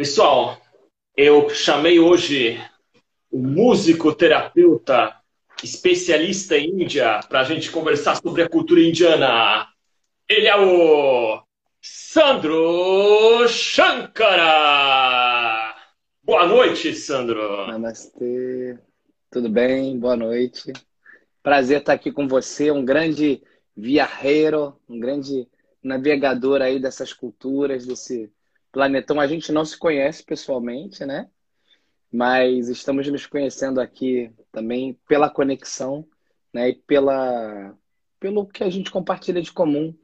Pessoal, eu chamei hoje o músico terapeuta especialista em Índia para a gente conversar sobre a cultura indiana. Ele é o Sandro Shankara. Boa noite, Sandro. Namastê. Tudo bem? Boa noite. Prazer estar aqui com você, um grande viajeiro, um grande navegador aí dessas culturas, desse planetão. A gente não se conhece pessoalmente, né? Mas estamos nos conhecendo aqui também pela conexão, né? E pela pelo que a gente compartilha de comum,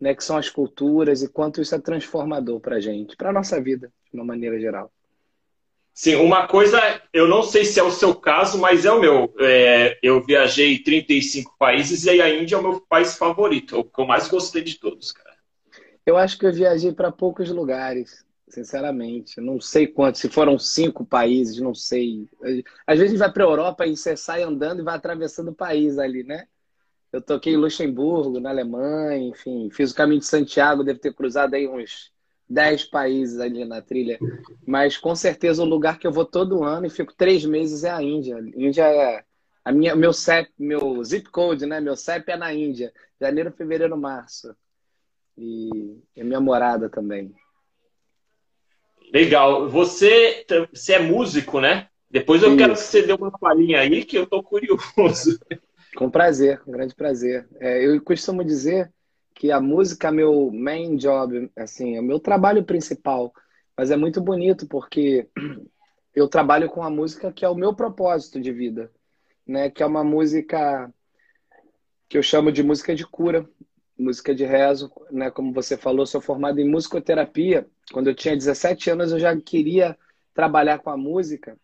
né? Que são as culturas e quanto isso é transformador para gente, para nossa vida, de uma maneira geral. Sim, uma coisa, eu não sei se é o seu caso, mas é o meu. É, eu viajei 35 países e a Índia é o meu país favorito, o que eu mais gostei de todos, cara. Eu acho que eu viajei para poucos lugares, sinceramente. Não sei quantos, se foram cinco países, não sei. Às vezes a gente vai para a Europa e você sai andando e vai atravessando o país ali, né? Eu toquei em Luxemburgo, na Alemanha, enfim, fiz o caminho de Santiago, devo ter cruzado aí uns dez países ali na trilha. Mas com certeza o lugar que eu vou todo ano e fico três meses é a Índia. Índia é a minha, meu CEP, meu zip code, né? Meu CEP é na Índia. Janeiro, fevereiro, março. E é minha morada também. Legal. Você, você é músico, né? Depois eu Isso. quero que você dê uma palhinha aí, que eu tô curioso. Com prazer, com grande prazer. É, eu costumo dizer que a música é meu main job, assim, é o meu trabalho principal. Mas é muito bonito porque eu trabalho com a música que é o meu propósito de vida, né? Que é uma música que eu chamo de música de cura música de rezo, né? Como você falou, sou formado em musicoterapia. Quando eu tinha 17 anos, eu já queria trabalhar com a música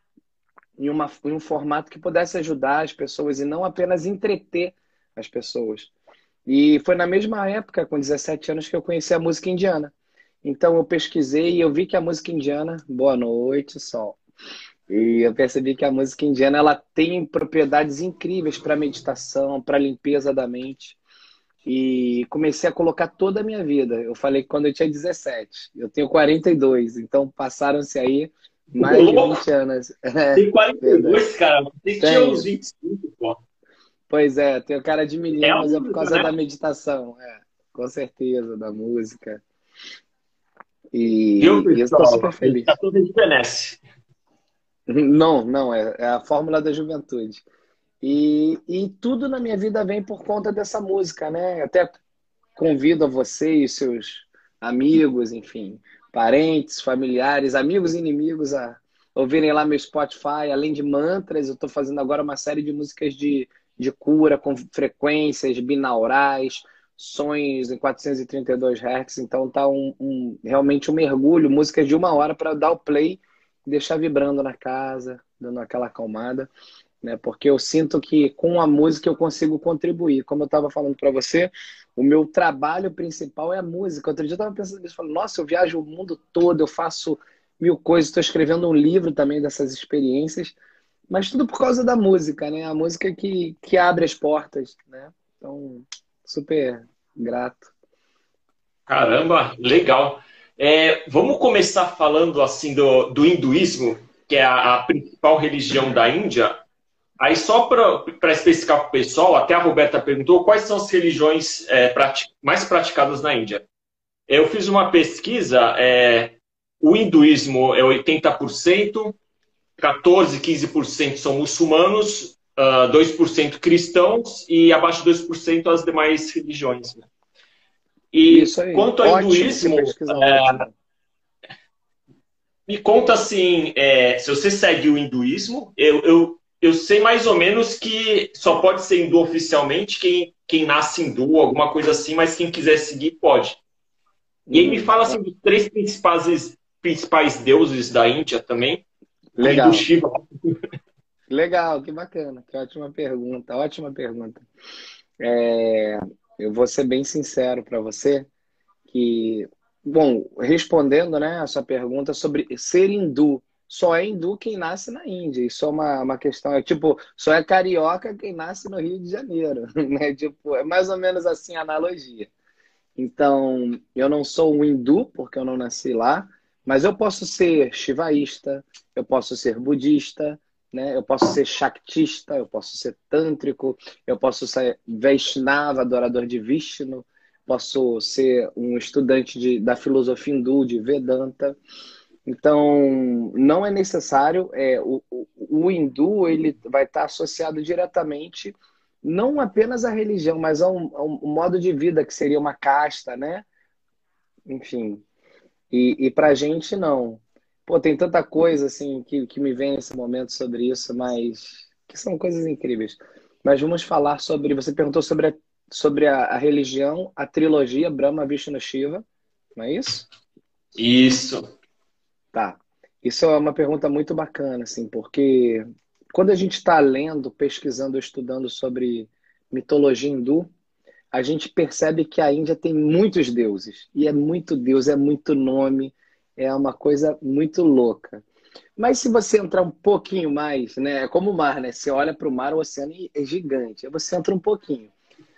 em, uma, em um formato que pudesse ajudar as pessoas e não apenas entreter as pessoas. E foi na mesma época, com 17 anos, que eu conheci a música indiana. Então eu pesquisei e eu vi que a música indiana, boa noite, sol. E eu percebi que a música indiana ela tem propriedades incríveis para meditação, para limpeza da mente e comecei a colocar toda a minha vida. Eu falei que quando eu tinha 17, eu tenho 42, então passaram-se aí mais de 20 anos. Tem 42, cara, tem que ter uns 25, pô. Pois é, tenho cara de menino, é mas é por causa né? da meditação, é, com certeza, da música. E eu, eu estou super feliz. Tá tudo. Não, não, é, é a fórmula da juventude. E, e tudo na minha vida vem por conta dessa música, né? Até convido a você e seus amigos, enfim, parentes, familiares, amigos e inimigos a ouvirem lá meu Spotify. Além de mantras, eu estou fazendo agora uma série de músicas de, de cura com frequências binaurais, sons em 432 Hz. Então tá um, um, realmente um mergulho, músicas de uma hora para dar o play e deixar vibrando na casa, dando aquela acalmada né? Porque eu sinto que com a música eu consigo contribuir. Como eu estava falando para você, o meu trabalho principal é a música. Outro dia eu estava pensando nisso, falando, nossa, eu viajo o mundo todo, eu faço mil coisas, estou escrevendo um livro também dessas experiências, mas tudo por causa da música, né? A música que, que abre as portas, né? Então, super grato. Caramba, legal. É, vamos começar falando assim do, do hinduísmo, que é a, a principal religião da Índia. Aí, só para especificar para o pessoal, até a Roberta perguntou quais são as religiões é, mais praticadas na Índia. Eu fiz uma pesquisa, é, o hinduísmo é 80%, 14, 15% são muçulmanos, uh, ah, 2% cristãos e abaixo de 2% as demais religiões. Né? E quanto ao Ótimo, hinduísmo, é, me conta assim, é, se você segue o hinduísmo, eu, eu eu sei mais ou menos que só pode ser hindu oficialmente quem, quem nasce hindu, alguma coisa assim, mas quem quiser seguir pode. E aí me hum, fala assim dos três principais, principais deuses da Índia também. Legal. Shiva. Legal, que bacana, que ótima pergunta, ótima pergunta. É, eu vou ser bem sincero para você que, bom, respondendo né, a sua pergunta sobre ser hindu, só é hindu quem nasce na Índia. Isso é uma, uma questão. É tipo, só é carioca quem nasce no Rio de Janeiro. Né? Tipo, é mais ou menos assim a analogia. Então, eu não sou um hindu, porque eu não nasci lá, Mas eu posso ser shivaísta, eu posso ser budista, né? eu posso ser shaktista, eu posso ser tântrico, eu posso ser Vaishnava, adorador de Vishnu, posso ser um estudante de, da filosofia hindu, de Vedanta. Então, não é necessário. É, o, o, o hindu ele vai estar associado diretamente não apenas à religião, mas a um, modo de vida que seria uma casta, né? Enfim. E, e para a gente, não. Pô, tem tanta coisa assim que, que me vem nesse momento sobre isso, mas que são coisas incríveis. Mas vamos falar sobre. Você perguntou sobre a, sobre a, a religião, a trilogia Brahma, Vishnu, Shiva, não é isso? Isso. Tá. Isso é uma pergunta muito bacana, assim, porque quando a gente está lendo, pesquisando, estudando sobre mitologia hindu, a gente percebe que a Índia tem muitos deuses. E é muito deus, é muito nome, é uma coisa muito louca. Mas se você entrar um pouquinho mais, né? É como o mar, né? Você olha para o mar, o oceano é gigante. Aí você entra um pouquinho.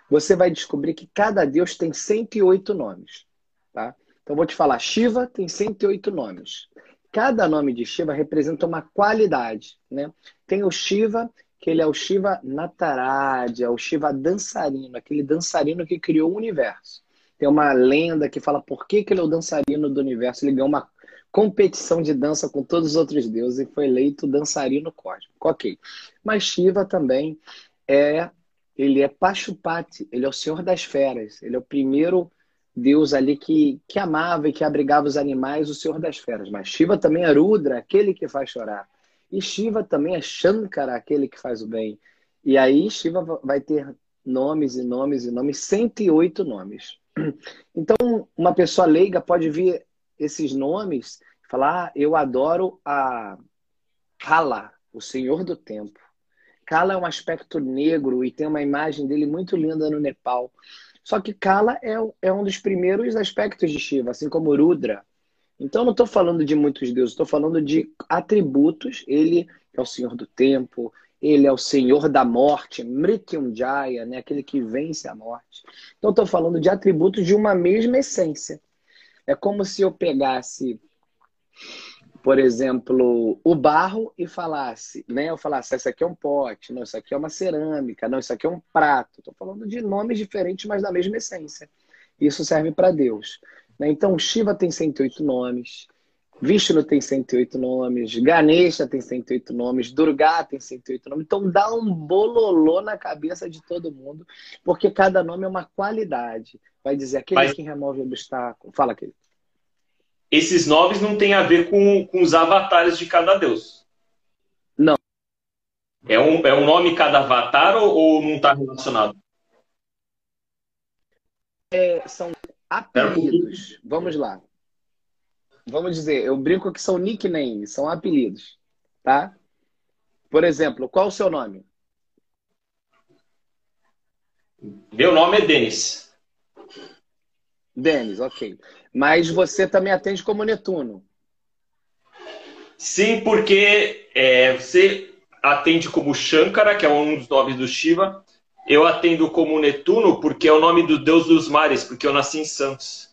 Você vai descobrir que cada deus tem 108 nomes. Tá? Então, vou te falar: Shiva tem 108 nomes. Cada nome de Shiva representa uma qualidade. Né? Tem o Shiva, que ele é o Shiva Nataraja, o Shiva dançarino, aquele dançarino que criou o universo. Tem uma lenda que fala por que, que ele é o dançarino do universo. Ele ganhou uma competição de dança com todos os outros deuses e foi eleito dançarino cósmico. Ok. Mas Shiva também é. Ele é Pashupati, ele é o senhor das feras. Ele é o primeiro deus ali que, que amava e que abrigava os animais, o senhor das feras. Mas Shiva também é Rudra, aquele que faz chorar. E Shiva também é Shankara, aquele que faz o bem. E aí Shiva vai ter nomes e nomes e nomes, 108 nomes. Então, uma pessoa leiga pode ver esses nomes e falar: ah, eu adoro a Kala, o Senhor do Tempo. Kala é um aspecto negro e tem uma imagem dele muito linda no Nepal. Só que Kala é, é um dos primeiros aspectos de Shiva, assim como Rudra. Então, não estou falando de muitos deuses, estou falando de atributos. Ele é o Senhor do Tempo, ele é o Senhor da Morte, Mrityunjaya, né? aquele que vence a morte. Então, estou falando de atributos de uma mesma essência. É como se eu pegasse, por exemplo, o barro e falasse, né? Eu falasse, esse aqui é um pote, não, isso aqui é uma cerâmica, não, isso aqui é um prato. Estou falando de nomes diferentes, mas da mesma essência. Isso serve para Deus. Né? Então, Shiva tem 108 nomes, Vishnu tem 108 nomes, Ganesha tem 108 nomes, Durga tem 108 nomes. Então, dá um bololô na cabeça de todo mundo, porque cada nome é uma qualidade. Vai dizer aquele Mas... que remove o obstáculo. Fala, aquele. Esses nomes não têm a ver com, com os avatares de cada deus. Não. É um, é um nome cada avatar ou, ou não está relacionado? É, são Apelidos. Vamos lá. Vamos dizer, eu brinco que são nicknames, são apelidos, tá? Por exemplo, qual o seu nome? Meu nome é Denis. Denis, ok. Mas você também atende como Netuno. Sim, porque é, você atende como Shankara, que é um dos nomes do Shiva, eu atendo como Netuno porque é o nome do deus dos mares, porque eu nasci em Santos.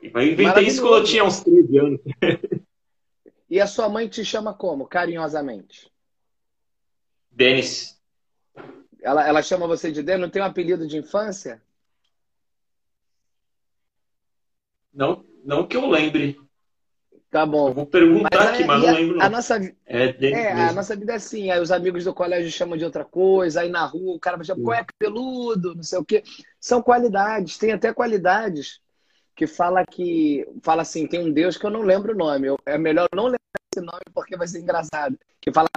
Eu inventei isso quando eu tinha uns 13 anos. E a sua mãe te chama como, carinhosamente? Denis. Ela, ela chama você de Denis? Não tem um apelido de infância? Não, não que eu lembre. Tá bom. Eu vou perguntar mas, aqui, mas não lembro. A, nossa, é, é a nossa vida é assim. Aí os amigos do colégio chamam de outra coisa, aí na rua o cara vai chamar, é cabeludo, não sei o quê. São qualidades, tem até qualidades que fala que. Fala assim, tem um Deus que eu não lembro o nome. Eu, é melhor não lembrar esse nome porque vai ser engraçado. Que fala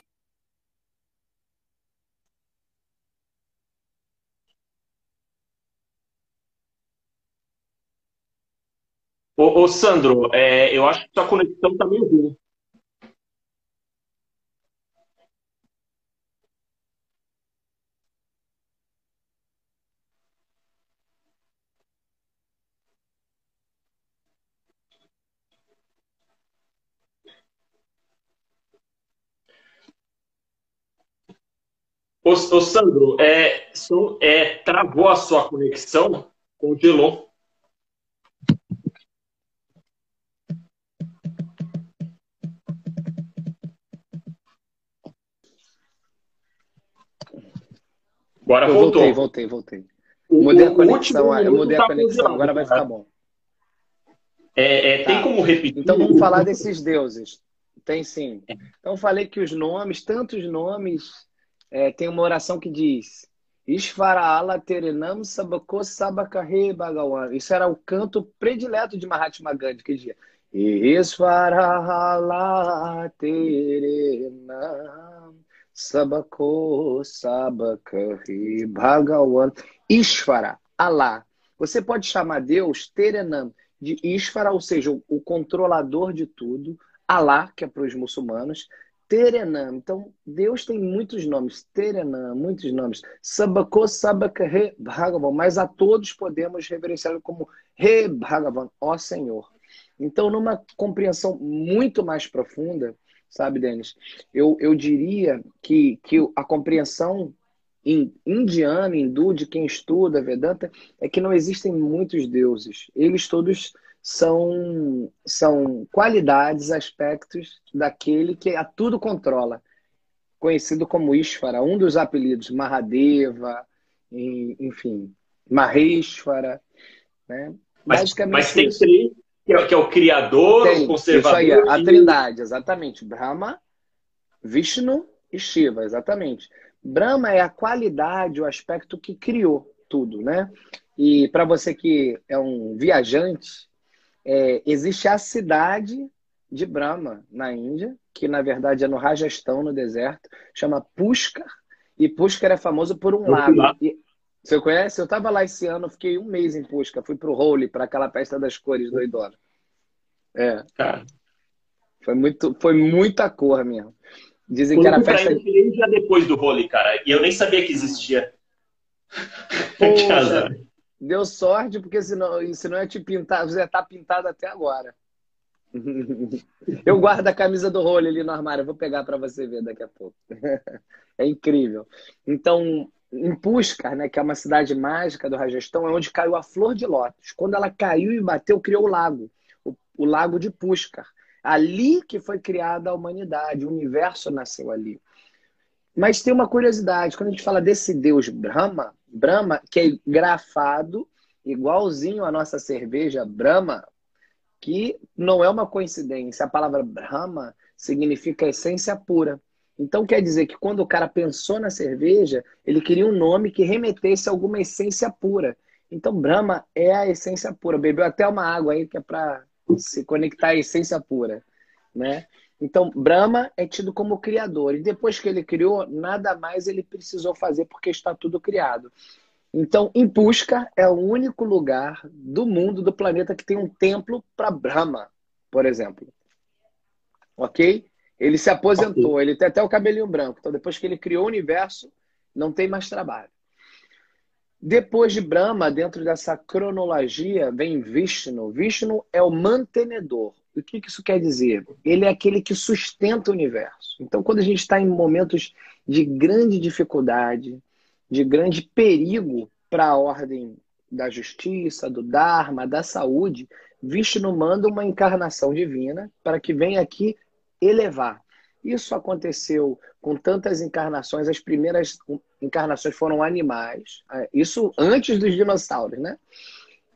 Ô, ô Sandro, é, eu acho que sua conexão tá meio ruim. Ô, ô Sandro, é, é, travou a sua conexão, congelou. Agora eu voltou. Voltei, voltei, voltei. O, mudei a conexão, eu mudei a tá conexão, agora vai ficar bom. É, é, tá. Tem como repetir? Então vamos falar desses deuses. Tem sim. Então falei que os nomes, tantos nomes, é, tem uma oração que diz Ishvara Terenam Sabako Sabakahe Bhagawan. Isso era o canto predileto de Mahatma Gandhi que dizia Ishvara Terenam Sabako Sabakahe Bhagawan. Ishvara, Allah. Você pode chamar Deus Terenam de Ishvara, ou seja, o controlador de tudo. Allah, que é para os muçulmanos, Terenam. Então, Deus tem muitos nomes. Terenam, muitos nomes. Sabako, Sabaka, Re, Bhagavan. Mas a todos podemos reverenciá-lo como Re, Bhagavan, ó Senhor. Então, numa compreensão muito mais profunda, sabe, Denis? Eu, eu diria que, que a compreensão indiana, hindu, de quem estuda Vedanta, é que não existem muitos deuses. Eles todos são, são qualidades, aspectos daquele que a tudo controla, conhecido como Ishvara, um dos apelidos, Mahadeva, enfim, Maheshvara, né? Mas, Basicamente mas tem isso. três, que é, que é, o criador, tem, o conservador. Isso aí, a trindade, exatamente. Brahma, Vishnu e Shiva, exatamente. Brahma é a qualidade, o aspecto que criou tudo, né? E para você que é um viajante, é, existe a cidade de Brahma, na Índia, que na verdade é no Rajastão, no deserto, chama Pushkar, e Pushkar é famoso por um lago. E, você conhece? Eu estava lá esse ano, fiquei um mês em Pushkar, fui para o Holi, para aquela festa das cores doidona. É. Cara. Foi, muito, foi muita cor mesmo. Dizem que era festa. Eu já depois do Holi, cara, e eu nem sabia que existia. Poxa, Deu sorte, porque senão, senão ia te pintar, você ia estar tá pintado até agora. Eu guardo a camisa do rolo ali no armário, vou pegar para você ver daqui a pouco. É incrível. Então, em Pushkar, né, que é uma cidade mágica do Rajastão, é onde caiu a flor de lótus. Quando ela caiu e bateu, criou o lago, o, o lago de Pushkar. Ali que foi criada a humanidade, o universo nasceu ali. Mas tem uma curiosidade, quando a gente fala desse deus Brahma, Brahma, que é grafado igualzinho a nossa cerveja Brahma, que não é uma coincidência. A palavra Brahma significa essência pura. Então quer dizer que quando o cara pensou na cerveja, ele queria um nome que remetesse a alguma essência pura. Então Brahma é a essência pura. Bebeu até uma água aí que é para se conectar à essência pura, né? Então, Brahma é tido como criador. E depois que ele criou, nada mais ele precisou fazer porque está tudo criado. Então, em Pushkar é o único lugar do mundo, do planeta, que tem um templo para Brahma, por exemplo. Ok? Ele se aposentou, ele tem até o cabelinho branco. Então, depois que ele criou o universo, não tem mais trabalho. Depois de Brahma, dentro dessa cronologia, vem Vishnu. Vishnu é o mantenedor. O que isso quer dizer? Ele é aquele que sustenta o universo. Então, quando a gente está em momentos de grande dificuldade, de grande perigo para a ordem da justiça, do Dharma, da saúde, Vishnu manda uma encarnação divina para que venha aqui elevar. Isso aconteceu com tantas encarnações. As primeiras encarnações foram animais. Isso antes dos dinossauros, né?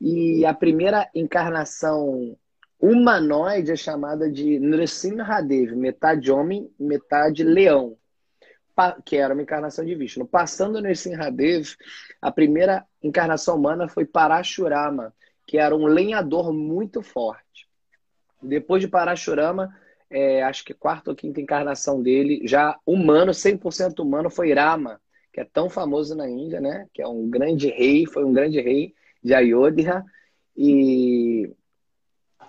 E a primeira encarnação humanoide é chamada de Nrsimhadev, metade homem, metade leão, que era uma encarnação de Vishnu. Passando Nrsimhadev, a primeira encarnação humana foi Parashurama, que era um lenhador muito forte. Depois de Parashurama, é, acho que quarta ou quinta encarnação dele, já humano, 100% humano, foi Rama, que é tão famoso na Índia, né? Que é um grande rei, foi um grande rei de Ayodhya. E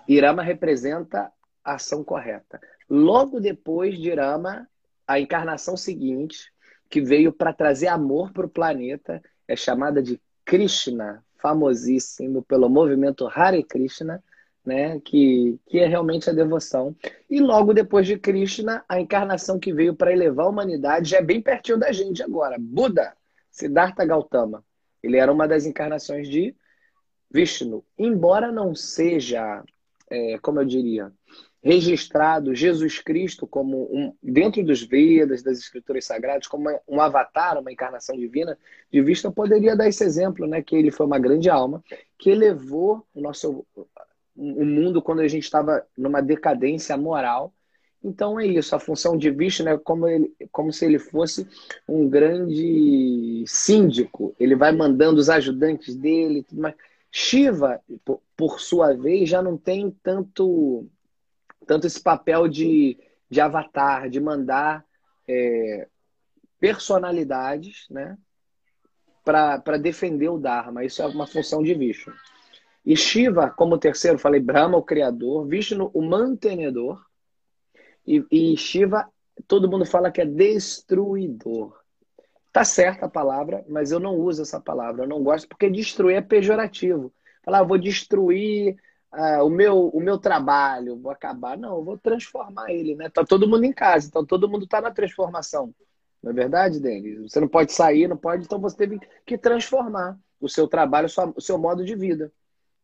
Irama representa a ação correta. Logo depois de Irama, a encarnação seguinte, que veio para trazer amor para o planeta, é chamada de Krishna, famosíssimo pelo movimento Hare Krishna, né, que, que é realmente a devoção. E logo depois de Krishna, a encarnação que veio para elevar a humanidade já é bem pertinho da gente agora. Buda, Siddhartha Gautama. Ele era uma das encarnações de Vishnu. Embora não seja é, como eu diria, registrado Jesus Cristo como um, dentro dos Vedas, das Escrituras Sagradas, como um avatar, uma encarnação divina, de vista, eu poderia dar esse exemplo, né? Que ele foi uma grande alma que elevou o nosso o mundo quando a gente estava numa decadência moral. Então é isso, a função de Vishnu é como, ele, como se ele fosse um grande síndico. Ele vai mandando os ajudantes dele, mas Shiva, por, por sua vez, já não tem tanto tanto esse papel de, de avatar, de mandar é, personalidades né, para defender o Dharma. Isso é uma função de Vishnu. E Shiva, como terceiro, falei Brahma, o criador, Vishnu, o mantenedor, e, e Shiva, todo mundo fala que é destruidor. Tá certa a palavra, mas eu não uso essa palavra, eu não gosto, porque destruir é pejorativo. Falar, ah, vou destruir ah, o, meu, o meu trabalho, vou acabar. Não, eu vou transformar ele, né? Tá todo mundo em casa, então todo mundo está na transformação. Não é verdade, Denis? Você não pode sair, não pode, então você teve que transformar o seu trabalho, o seu modo de vida.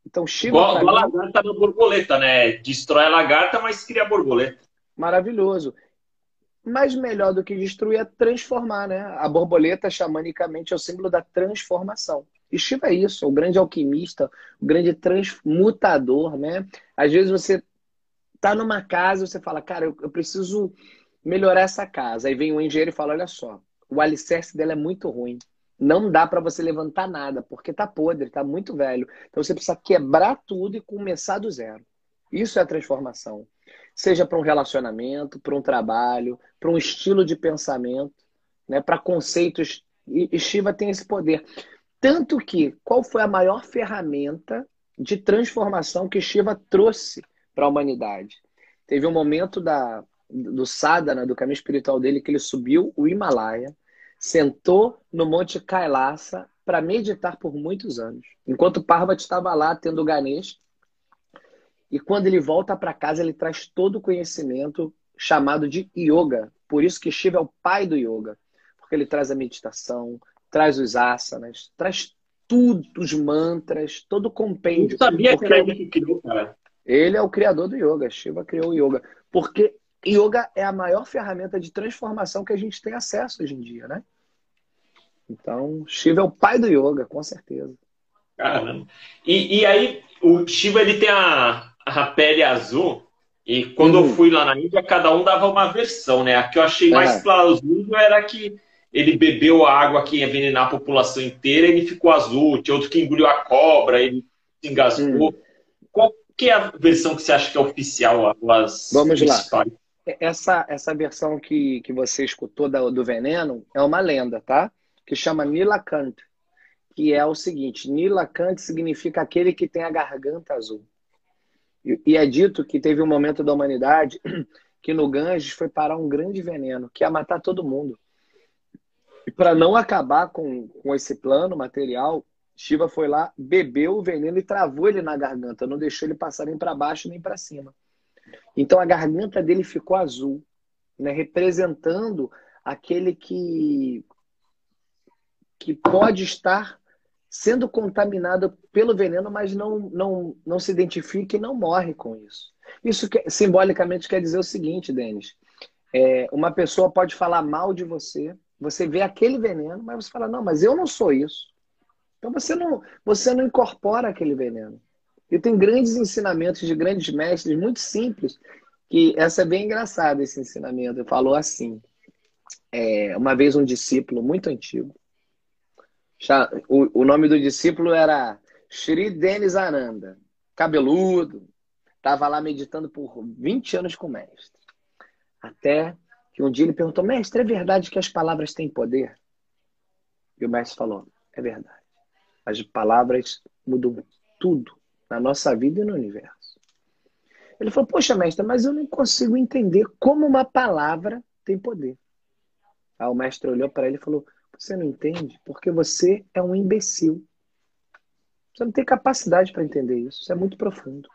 Então, Shiva. Igual, igual a lagarta na borboleta, né? Destrói a lagarta, mas cria a borboleta. Maravilhoso. Mas melhor do que destruir é transformar, né? A borboleta, xamanicamente, é o símbolo da transformação. E Shiva é isso, o grande alquimista, o grande transmutador, né? Às vezes você tá numa casa e você fala, cara, eu, eu preciso melhorar essa casa. Aí vem o engenheiro e fala, olha só, o alicerce dela é muito ruim. Não dá para você levantar nada, porque tá podre, tá muito velho. Então você precisa quebrar tudo e começar do zero. Isso é a transformação. Seja para um relacionamento, para um trabalho, para um estilo de pensamento, né, para conceitos. E Shiva tem esse poder. Tanto que, qual foi a maior ferramenta de transformação que Shiva trouxe para a humanidade? Teve um momento da, do sadhana, do caminho espiritual dele, que ele subiu o Himalaia, sentou no Monte Kailasa para meditar por muitos anos. Enquanto Parvati estava lá tendo Ganesh, e quando ele volta para casa, ele traz todo o conhecimento chamado de yoga. Por isso que Shiva é o pai do yoga, porque ele traz a meditação, traz os asanas, traz tudo, os mantras, todo o compêndio. Eu sabia que era ele que criou, cara. Ele é o criador do yoga, Shiva criou o yoga. Porque yoga é a maior ferramenta de transformação que a gente tem acesso hoje em dia, né? Então, Shiva é o pai do yoga, com certeza. Caramba. E, e aí, o Shiva ele tem a, a pele azul. E quando uhum. eu fui lá na Índia, cada um dava uma versão, né? A que eu achei mais é. plausível era que ele bebeu a água que ia envenenar a população inteira, ele ficou azul. Tinha outro que engoliu a cobra, ele se engasgou. Hum. Qual que é a versão que você acha que é oficial? As Vamos principais? lá. Essa, essa versão que, que você escutou do, do veneno é uma lenda, tá? Que chama Nilakant, que é o seguinte: Nilakant significa aquele que tem a garganta azul. E, e é dito que teve um momento da humanidade que no Ganges foi parar um grande veneno, que ia matar todo mundo. E para não acabar com, com esse plano material, Shiva foi lá, bebeu o veneno e travou ele na garganta, não deixou ele passar nem para baixo nem para cima. Então a garganta dele ficou azul, né, representando aquele que que pode estar sendo contaminado pelo veneno, mas não, não, não se identifica e não morre com isso. Isso que, simbolicamente quer dizer o seguinte, Denis. É, uma pessoa pode falar mal de você, você vê aquele veneno, mas você fala, não, mas eu não sou isso. Então você não, você não incorpora aquele veneno. E tem grandes ensinamentos de grandes mestres, muito simples, que essa é bem engraçada, esse ensinamento. Ele falou assim, é, uma vez um discípulo muito antigo, o, nome do discípulo era Shri Denis Ananda, cabeludo, estava lá meditando por 20 anos com o mestre. Até que um dia ele perguntou, mestre, é verdade que as palavras têm poder? E o mestre falou, é verdade. As palavras mudam tudo na nossa vida e no universo. Ele falou, poxa, mestre, mas eu não consigo entender como uma palavra tem poder. Aí o mestre olhou para ele e falou, você não entende porque você é um imbecil. Você não tem capacidade para entender isso. Isso é muito profundo.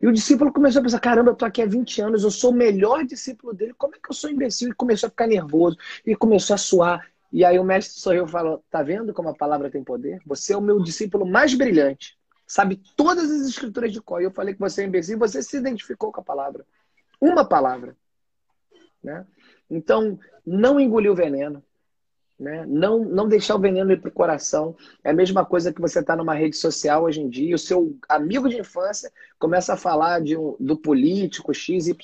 E o discípulo começou a pensar: caramba, eu estou aqui há 20 anos, eu sou o melhor discípulo dele, como é que eu sou imbecil? E começou a ficar nervoso, e começou a suar. E aí o mestre sorriu e falou: tá vendo como a palavra tem poder? Você é o meu discípulo mais brilhante. Sabe todas as escrituras de cor. Eu falei que você é imbecil, você se identificou com a palavra. Uma palavra. Né? Então, não engolir o veneno. Né? Não, não deixar o veneno ir para o coração. É a mesma coisa que você está numa rede social hoje em dia, o seu amigo de infância começa a falar de um, do político XYZ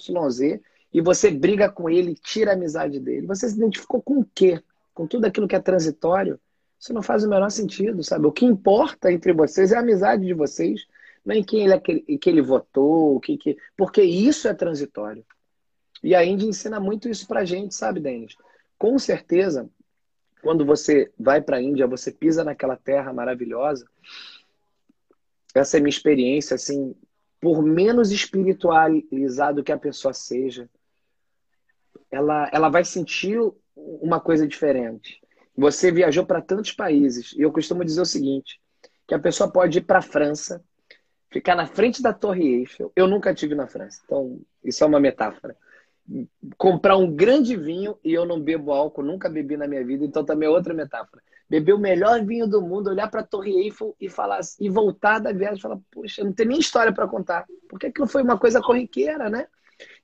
e você briga com ele, tira a amizade dele. Você se identificou com o quê? Com tudo aquilo que é transitório? Isso não faz o menor sentido, sabe? O que importa entre vocês é a amizade de vocês, não em quem ele, é que, ele votou, que, que... porque isso é transitório. E a Índia ensina muito isso pra gente, sabe, Denis? Com certeza, quando você vai para a Índia, você pisa naquela terra maravilhosa. Essa é minha experiência, assim, por menos espiritualizado que a pessoa seja, ela, ela vai sentir uma coisa diferente. Você viajou para tantos países, e eu costumo dizer o seguinte, que a pessoa pode ir para a França, ficar na frente da Torre Eiffel. Eu nunca tive na França, então isso é uma metáfora comprar um grande vinho e eu não bebo álcool, nunca bebi na minha vida, então também é outra metáfora. Beber o melhor vinho do mundo, olhar para a Torre Eiffel e falar e voltar da viagem e falar, poxa, não tem nem história para contar. Porque aquilo foi uma coisa corriqueira, né?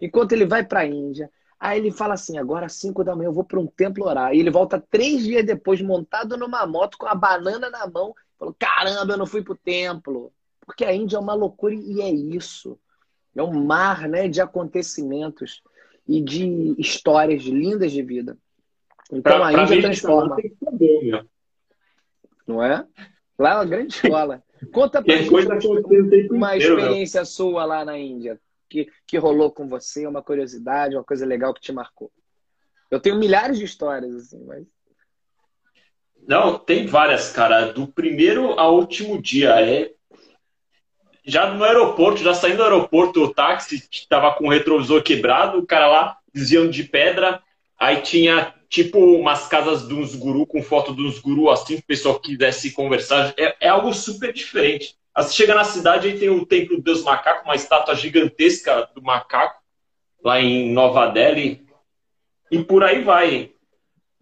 Enquanto ele vai para a Índia, aí ele fala assim: agora às 5 da manhã eu vou para um templo orar. E ele volta três dias depois, montado numa moto com a banana na mão, falou: caramba, eu não fui para o templo. Porque a Índia é uma loucura e é isso. É um mar né, de acontecimentos e de histórias lindas de vida. Então pra, a Índia transforma. Saber, não é? Lá é uma grande escola. Conta pra gente uma experiência sua lá na Índia que, que rolou com você, uma curiosidade, uma coisa legal que te marcou. Eu tenho milhares de histórias, assim, mas. Não, tem várias, cara. Do primeiro ao último dia. É já no aeroporto, já saindo do aeroporto, o táxi estava com o retrovisor quebrado, o cara lá desviando de pedra, aí tinha tipo umas casas de uns guru com foto de uns guru assim, o pessoal quisesse conversar. É, é algo super diferente. Aí você chega na cidade e tem o Templo do Deus Macaco, uma estátua gigantesca do macaco, lá em Nova Delhi, e por aí vai.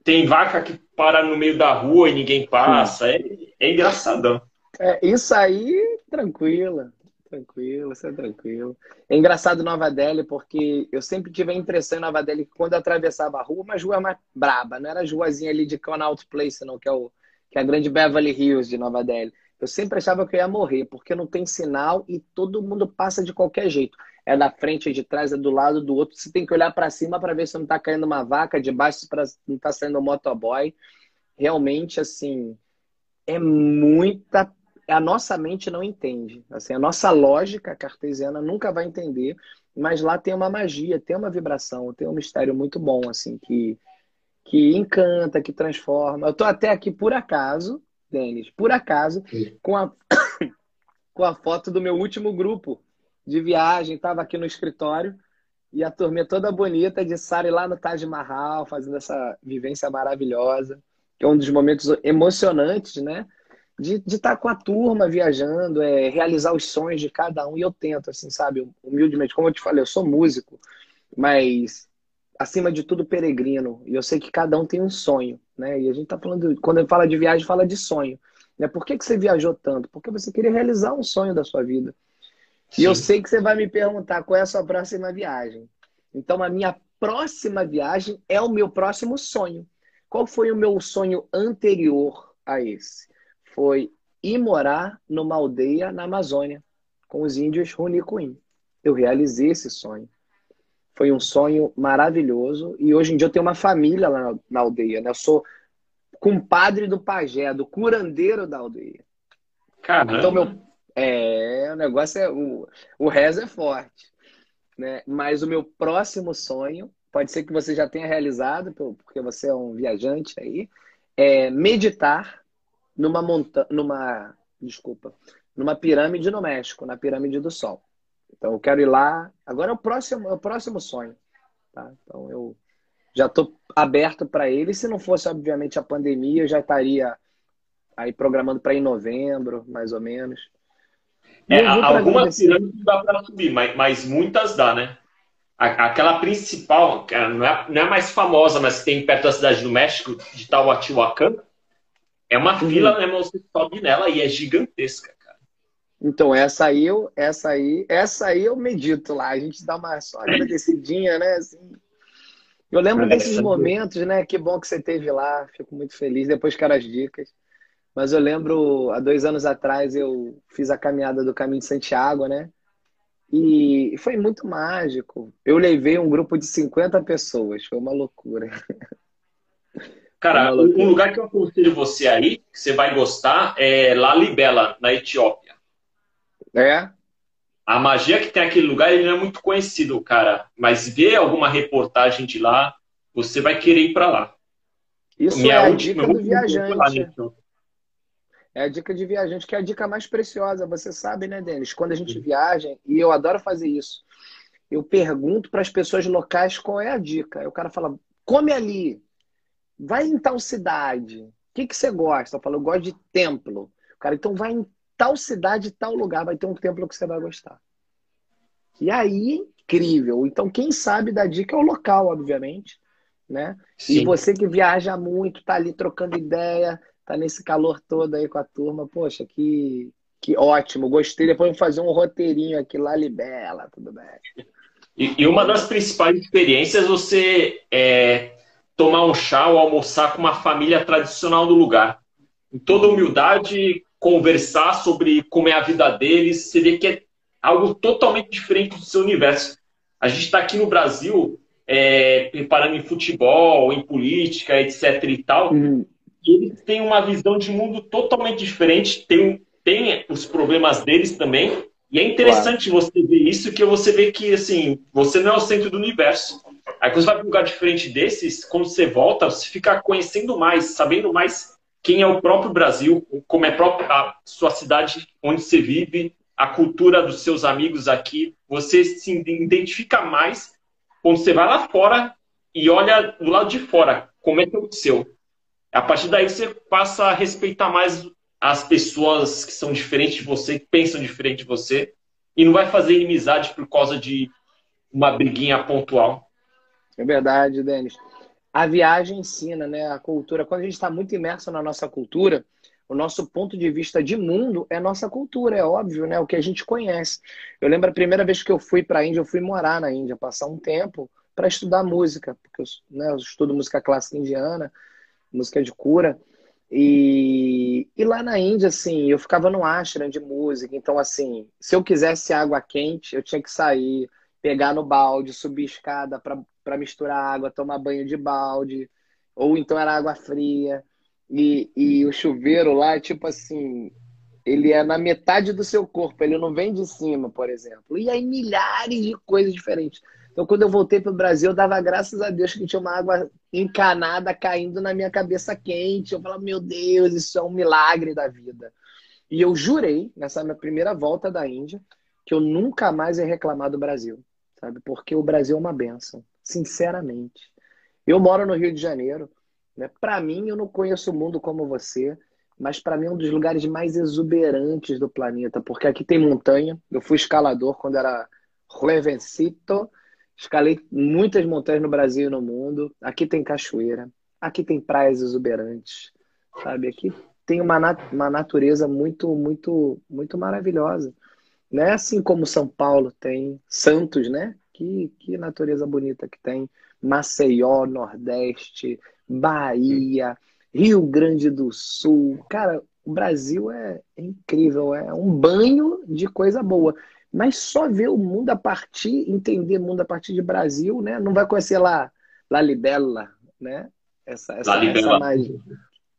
Tem vaca que para no meio da rua e ninguém passa. É, é engraçadão. É, isso aí, tranquila. Tranquilo, isso é tranquilo. É engraçado Nova Delhi, porque eu sempre tive a impressão em Nova Delhi que quando eu atravessava a rua, uma rua mais braba, não era a ruazinha ali de Connaught Place, não, que é, o, que é a grande Beverly Hills de Nova Delhi. Eu sempre achava que eu ia morrer, porque não tem sinal e todo mundo passa de qualquer jeito. É da frente, é de trás, é do lado do outro. Você tem que olhar para cima para ver se não está caindo uma vaca, de baixo para não está saindo um motoboy. Realmente, assim, é muita a nossa mente não entende. Assim, a nossa lógica cartesiana nunca vai entender, mas lá tem uma magia, tem uma vibração, tem um mistério muito bom, assim, que, que encanta, que transforma. Eu estou até aqui por acaso, Denis, por acaso, com a, com a foto do meu último grupo de viagem, estava aqui no escritório, e a turminha toda bonita de Sari lá no Taj Mahal, fazendo essa vivência maravilhosa, que é um dos momentos emocionantes, né? de estar tá com a turma viajando, é, realizar os sonhos de cada um. E eu tento, assim, sabe, humildemente, como eu te falei, eu sou músico, mas acima de tudo peregrino. E eu sei que cada um tem um sonho, né? E a gente tá falando, quando ele fala de viagem, fala de sonho. Né? Por que, que você viajou tanto? Porque você queria realizar um sonho da sua vida. Sim. E eu sei que você vai me perguntar qual é a sua próxima viagem. Então, a minha próxima viagem é o meu próximo sonho. Qual foi o meu sonho anterior a esse? foi ir morar numa aldeia na Amazônia com os índios Runicuim. Eu realizei esse sonho. Foi um sonho maravilhoso e hoje em dia eu tenho uma família lá na aldeia. Né? Eu sou compadre do pajé, do curandeiro da aldeia. Caramba. Então, meu, é, o negócio é. O, o rezo é forte. Né? Mas o meu próximo sonho, pode ser que você já tenha realizado, porque você é um viajante aí, é meditar numa montanha, numa, desculpa, numa pirâmide no México, na pirâmide do Sol. Então eu quero ir lá. Agora é o próximo, é o próximo sonho, tá? Então eu já estou aberto para ele. Se não fosse obviamente a pandemia, eu já estaria aí programando para em novembro, mais ou menos. É, algumas pirâmides dá para subir, mas, mas muitas dá, né? Aquela principal, não é, não é mais famosa, mas tem perto da cidade do México, de Tahuatihuacan, é uma uhum. fila, né? Você sobe nela e é gigantesca. Então, essa aí, eu, essa aí, essa aí eu medito lá. A gente dá uma só agradecidinha, né? Assim. Eu lembro desses momentos, né? Que bom que você teve lá. Fico muito feliz. Depois quero as dicas. Mas eu lembro, há dois anos atrás, eu fiz a caminhada do Caminho de Santiago, né? E foi muito mágico. Eu levei um grupo de 50 pessoas. Foi uma loucura. Cara, um lugar que eu aconselho você aí, que você vai gostar, é Lalibela, na Etiópia. É? A magia que tem aquele lugar, ele não é muito conhecido, cara. Mas ver alguma reportagem de lá, você vai querer ir para lá. Isso Minha é a dica do viajante. É a dica de viajante, que é a dica mais preciosa. Você sabe, né, Denis? Quando a gente Sim. viaja, e eu adoro fazer isso, eu pergunto para as pessoas locais qual é a dica. Aí o cara fala, come ali, vai em tal cidade. O que, que você gosta? Eu falo, eu gosto de templo. O cara, então vai em tal cidade, tal lugar, vai ter um templo que você vai gostar. E aí, incrível. Então, quem sabe da dica é o local, obviamente, né? Sim. E você que viaja muito, tá ali trocando ideia, tá nesse calor todo aí com a turma, poxa, que, que ótimo, gostei. Depois vamos fazer um roteirinho aqui lá, libela, tudo bem. E, e uma das principais experiências você é tomar um chá ou almoçar com uma família tradicional do lugar. Em toda humildade, conversar sobre como é a vida deles, você vê que é algo totalmente diferente do seu universo. A gente está aqui no Brasil, é, preparando em futebol, em política, etc. e tal, uhum. e eles têm uma visão de mundo totalmente diferente, tem, tem os problemas deles também, e é interessante claro. você ver isso, que você vê que assim, você não é o centro do universo. Aí quando você vai para um lugar diferente desses, quando você volta, você fica conhecendo mais, sabendo mais quem é o próprio Brasil, como é a sua cidade onde você vive, a cultura dos seus amigos aqui. Você se identifica mais quando você vai lá fora e olha do lado de fora, como é que é o seu. A partir daí você passa a respeitar mais as pessoas que são diferentes de você, que pensam diferente de você, e não vai fazer inimizade por causa de uma briguinha pontual. É verdade, Denis a viagem ensina, né? A cultura. Quando a gente está muito imerso na nossa cultura, o nosso ponto de vista de mundo é nossa cultura, é óbvio, né? O que a gente conhece. Eu lembro a primeira vez que eu fui para a Índia, eu fui morar na Índia, passar um tempo para estudar música, porque eu, né, eu estudo música clássica indiana, música de cura. E, e, lá na Índia, assim, eu ficava no ashram de música. Então, assim, se eu quisesse água quente, eu tinha que sair, pegar no balde, subir escada para misturar água, tomar banho de balde, ou então era água fria. E, e o chuveiro lá, tipo assim, ele é na metade do seu corpo, ele não vem de cima, por exemplo. E aí milhares de coisas diferentes. Então, quando eu voltei para o Brasil, eu dava graças a Deus que tinha uma água encanada caindo na minha cabeça quente. Eu falava, meu Deus, isso é um milagre da vida. E eu jurei, nessa minha primeira volta da Índia, que eu nunca mais ia reclamar do Brasil sabe? Porque o Brasil é uma benção, sinceramente. Eu moro no Rio de Janeiro, né? Para mim, eu não conheço o mundo como você, mas para mim é um dos lugares mais exuberantes do planeta, porque aqui tem montanha. Eu fui escalador quando era jovencito, escalei muitas montanhas no Brasil e no mundo. Aqui tem cachoeira, aqui tem praias exuberantes, sabe? Aqui tem uma, nat uma natureza muito, muito, muito maravilhosa né? Assim como São Paulo tem, Santos, né? Que, que natureza bonita que tem. Maceió, Nordeste, Bahia, Rio Grande do Sul. Cara, o Brasil é incrível, é um banho de coisa boa. Mas só ver o mundo a partir, entender o mundo a partir de Brasil, né? Não vai conhecer lá, La Libela, né? Essa, essa, essa magia,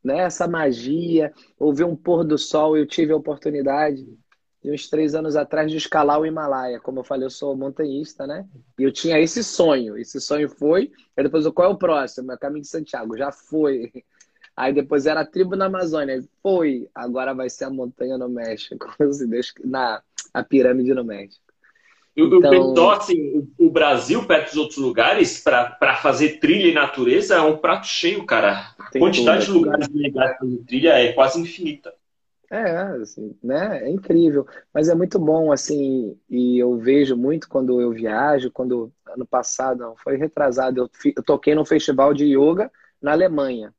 né? essa magia, ou ver um pôr do sol, eu tive a oportunidade de uns três anos atrás de escalar o Himalaia. Como eu falei, eu sou montanhista, né? E eu tinha esse sonho. Esse sonho foi. Aí depois, qual é o próximo? É o caminho de Santiago. Já foi. Aí depois era a tribo na Amazônia. Foi. Agora vai ser a montanha no México. Na a pirâmide no México. Então... eu assim, o Brasil, perto dos outros lugares, para fazer trilha e natureza, é um prato cheio, cara. a quantidade de lugares legais para fazer trilha é quase infinita. É, assim, né? É incrível. Mas é muito bom, assim, e eu vejo muito quando eu viajo, quando ano passado, não, foi retrasado, eu, eu toquei num festival de yoga na Alemanha,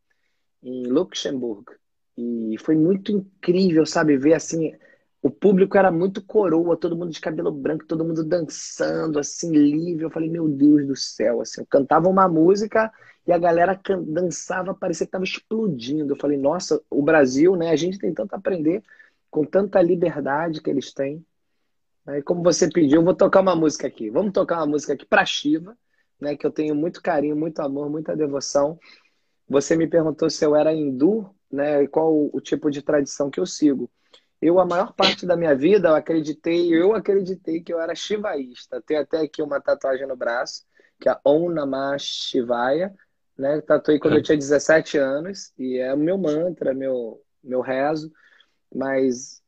em Luxemburgo. E foi muito incrível, sabe, ver assim o público era muito coroa, todo mundo de cabelo branco, todo mundo dançando, assim, livre. Eu falei, meu Deus do céu, assim, eu cantava uma música e a galera dançava, parecia que estava explodindo. Eu falei, nossa, o Brasil, né? A gente tem tanto a aprender com tanta liberdade que eles têm. Aí, como você pediu, eu vou tocar uma música aqui. Vamos tocar uma música aqui para Shiva, né? Que eu tenho muito carinho, muito amor, muita devoção. Você me perguntou se eu era hindu, né? E qual o tipo de tradição que eu sigo. Eu, a maior parte da minha vida, eu acreditei, eu acreditei que eu era shivaísta. Tenho até aqui uma tatuagem no braço, que é Om Namah Shivaya, né? Tatuei quando eu tinha 17 anos, e é o meu mantra, meu, meu rezo. Mas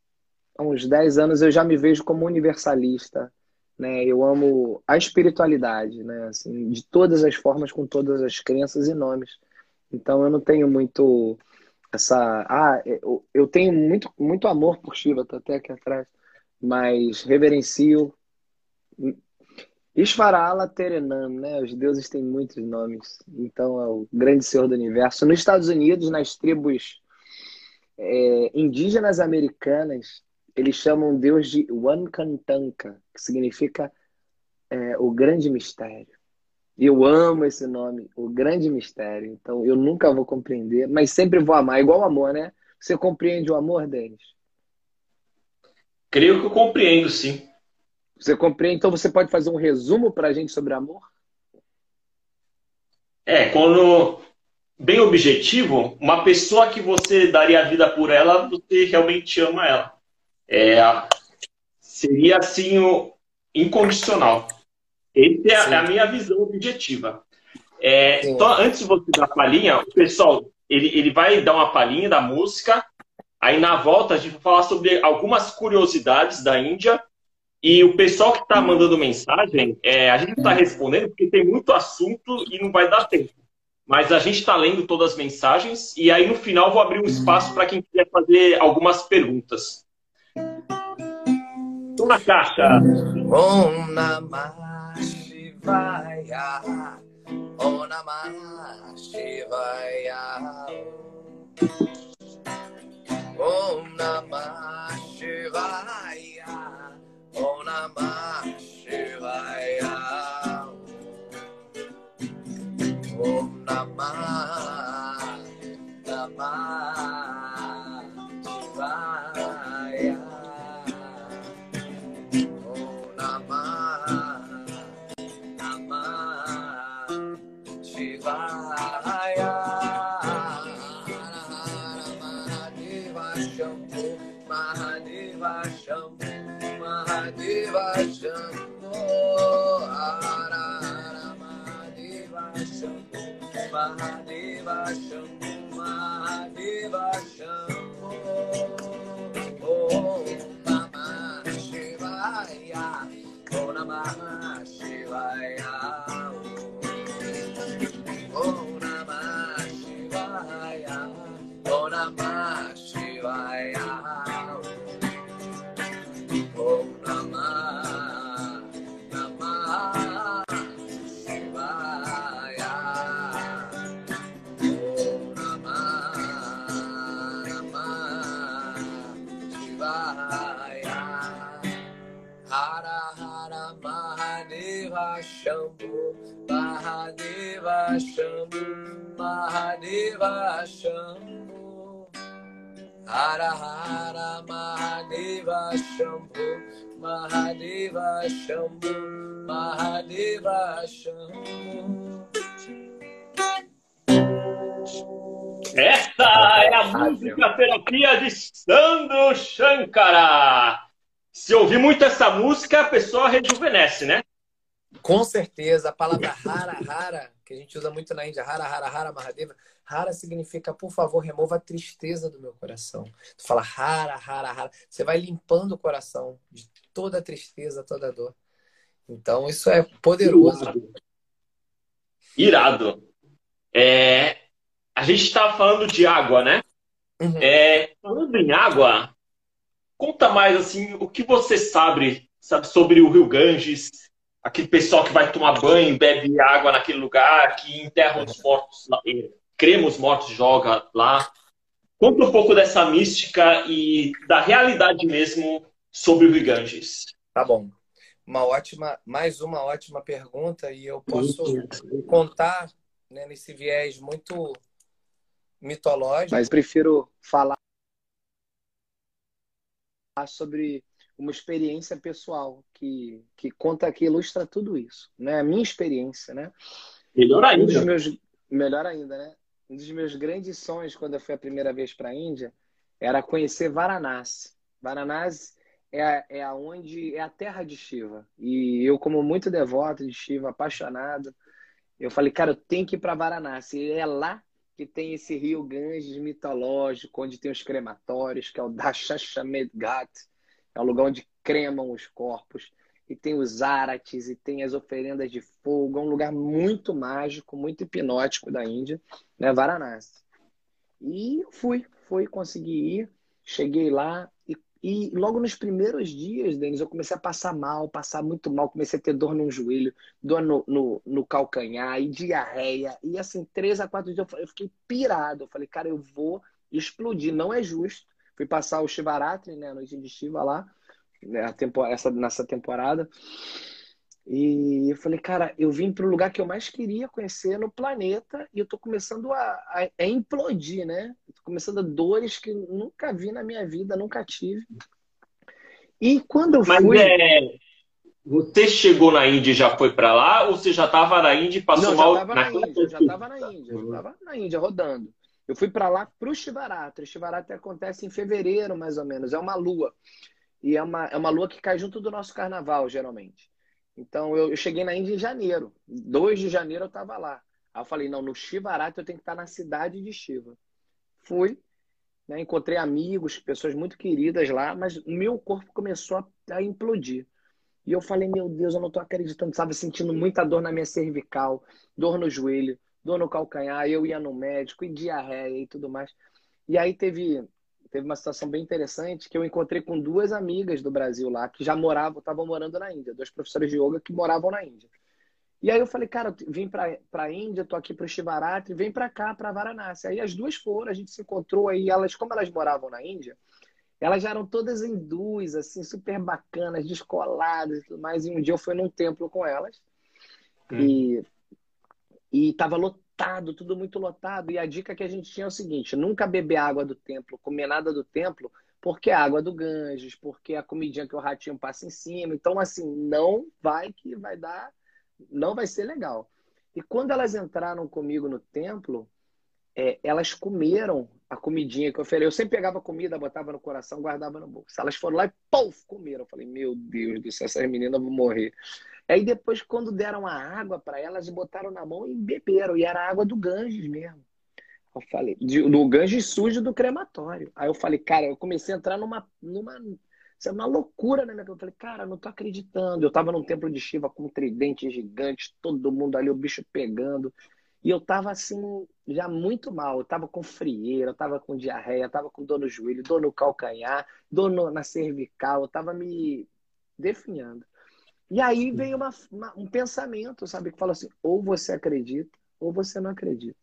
há uns 10 anos eu já me vejo como universalista, né? Eu amo a espiritualidade, né? Assim, de todas as formas, com todas as crenças e nomes. Então eu não tenho muito essa. Ah, eu, eu tenho muito, muito amor por Shiva, tô até aqui atrás, mas reverencio. Ishvarala Terenam, né? Os deuses têm muitos nomes. Então é o grande senhor do universo. Nos Estados Unidos, nas tribos é, indígenas americanas, eles chamam Deus de Wankantanka, que significa é, o grande mistério. Eu amo esse nome, o grande mistério. Então, eu nunca vou compreender, mas sempre vou amar. É igual o amor, né? Você compreende o amor, Denis? Creio que eu compreendo, sim. Você compreende? Então, você pode fazer um resumo para a gente sobre amor? É, quando bem objetivo, uma pessoa que você daria a vida por ela, você realmente ama ela. É, seria assim o incondicional. Essa é a minha visão objetiva. É, então, antes de você dar a palhinha, o pessoal ele, ele vai dar uma palhinha da música. Aí na volta a gente vai falar sobre algumas curiosidades da Índia. E o pessoal que está mandando mensagem, é, a gente está respondendo porque tem muito assunto e não vai dar tempo. Mas a gente está lendo todas as mensagens e aí no final vou abrir um espaço para quem quiser fazer algumas perguntas. Estou na caixa. Om Namah Shivaya. Om Namah Shivaya. Om Namah Shivaya. Om Namah Shivaya. Om Namah Namah Shivaya. Hara Hara Mahadeva Shambhu, Mahadeva Shambhu, Mahadeva Shambhu. Om Namah Shivaya. Om Namah Shivaya. Hara Hara Mahadeva Shambhu Mahadeva Shambhu Mahadeva Shambhu Essa é a música terapia de Sandro Shankara. Se ouvir muito essa música, a pessoa rejuvenesce, né? Com certeza, a palavra Hara Hara, que a gente usa muito na Índia, Hara Hara Hara Mahadeva, Hara significa, por favor, remova a tristeza do meu coração. Tu fala Hara Hara Hara, você vai limpando o coração de toda a tristeza, toda a dor. Então, isso é poderoso. Irado. É, a gente estava falando de água, né? Uhum. É, falando em água, conta mais assim o que você sabe, sabe sobre o Rio Ganges, aquele pessoal que vai tomar banho, bebe água naquele lugar, que enterra os mortos lá, eh, crema os mortos, joga lá. Conta um pouco dessa mística e da realidade mesmo sobre o Ganges. Tá bom. Uma ótima, mais uma ótima pergunta e eu posso contar né, nesse viés muito mitológico. Mas prefiro falar sobre uma experiência pessoal que, que conta, que ilustra tudo isso, né? A minha experiência, né? Melhor ainda. Um dos meus, melhor ainda, né? Um dos meus grandes sonhos quando eu fui a primeira vez para a Índia era conhecer Varanasi. Varanasi é, é aonde é a terra de Shiva. E eu, como muito devoto de Shiva, apaixonado, eu falei, cara, eu tenho que ir para Varanasi. E é lá que tem esse rio Ganges mitológico, onde tem os crematórios, que é o Dashashamed Ghat, é o lugar onde cremam os corpos. E tem os arates, e tem as oferendas de fogo. É um lugar muito mágico, muito hipnótico da Índia, né? Varanasi. E fui, fui, consegui ir. Cheguei lá, e logo nos primeiros dias, Denis, eu comecei a passar mal, passar muito mal, comecei a ter dor no joelho, dor no, no, no calcanhar e diarreia. E assim, três a quatro dias eu fiquei pirado. Eu falei, cara, eu vou explodir, não é justo. Fui passar o Shivaratri, né, a noite de Shiva lá, né, a tempo, essa, nessa temporada. E eu falei, cara, eu vim para o lugar que eu mais queria conhecer no planeta e eu tô começando a, a, a implodir, né? Tô começando a dores que nunca vi na minha vida, nunca tive. E quando eu Mas fui. É... Você chegou na Índia e já foi para lá? Ou você já estava na Índia e passou Não, mal? Já na Índia, eu já estava na Índia, eu estava na Índia rodando. Eu fui para lá para o Shivaratri. O Shivaratri acontece em fevereiro, mais ou menos. É uma lua. E é uma, é uma lua que cai junto do nosso carnaval, geralmente. Então eu, eu cheguei na Índia em janeiro. 2 de janeiro eu estava lá. Aí eu falei, não, no Shivarati eu tenho que estar na cidade de Shiva. Fui, né, encontrei amigos, pessoas muito queridas lá, mas o meu corpo começou a, a implodir. E eu falei, meu Deus, eu não estou acreditando. Estava sentindo muita dor na minha cervical, dor no joelho, dor no calcanhar. Eu ia no médico e diarreia e tudo mais. E aí teve teve uma situação bem interessante que eu encontrei com duas amigas do Brasil lá que já moravam, estavam morando na Índia, dois professores de yoga que moravam na Índia. E aí eu falei, cara, eu vim para a Índia, tô aqui para o Shivaratri, vem para cá, para Varanasi. Aí as duas foram, a gente se encontrou aí, elas, como elas moravam na Índia, elas já eram todas hindus, assim, super bacanas, descoladas e tudo mais. E um dia eu fui num templo com elas hum. e e tava lotado lotado, tudo muito lotado. E a dica que a gente tinha é o seguinte: nunca beber água do templo, comer nada do templo, porque é água do Ganges, porque é a comidinha que o ratinho passa em cima. Então, assim, não vai que vai dar, não vai ser legal. E quando elas entraram comigo no templo, é, elas comeram a comidinha que eu ofereci. Eu sempre pegava comida, botava no coração, guardava no bolso. Elas foram lá e puf, comeram. Eu falei, meu Deus do céu, essas meninas vão morrer. Aí depois, quando deram a água para elas, botaram na mão e beberam. E era água do Ganges mesmo. Eu falei, do Ganges sujo do crematório. Aí eu falei, cara, eu comecei a entrar numa, numa é uma loucura na minha Eu falei, cara, não tô acreditando. Eu tava num templo de Shiva com um tridente gigante, todo mundo ali, o bicho pegando. E eu tava assim, já muito mal. Eu tava com frieira, eu tava com diarreia, eu tava com dor no joelho, dor no calcanhar, dor no, na cervical, eu tava me definhando. E aí vem uma, uma, um pensamento, sabe, que fala assim: ou você acredita, ou você não acredita.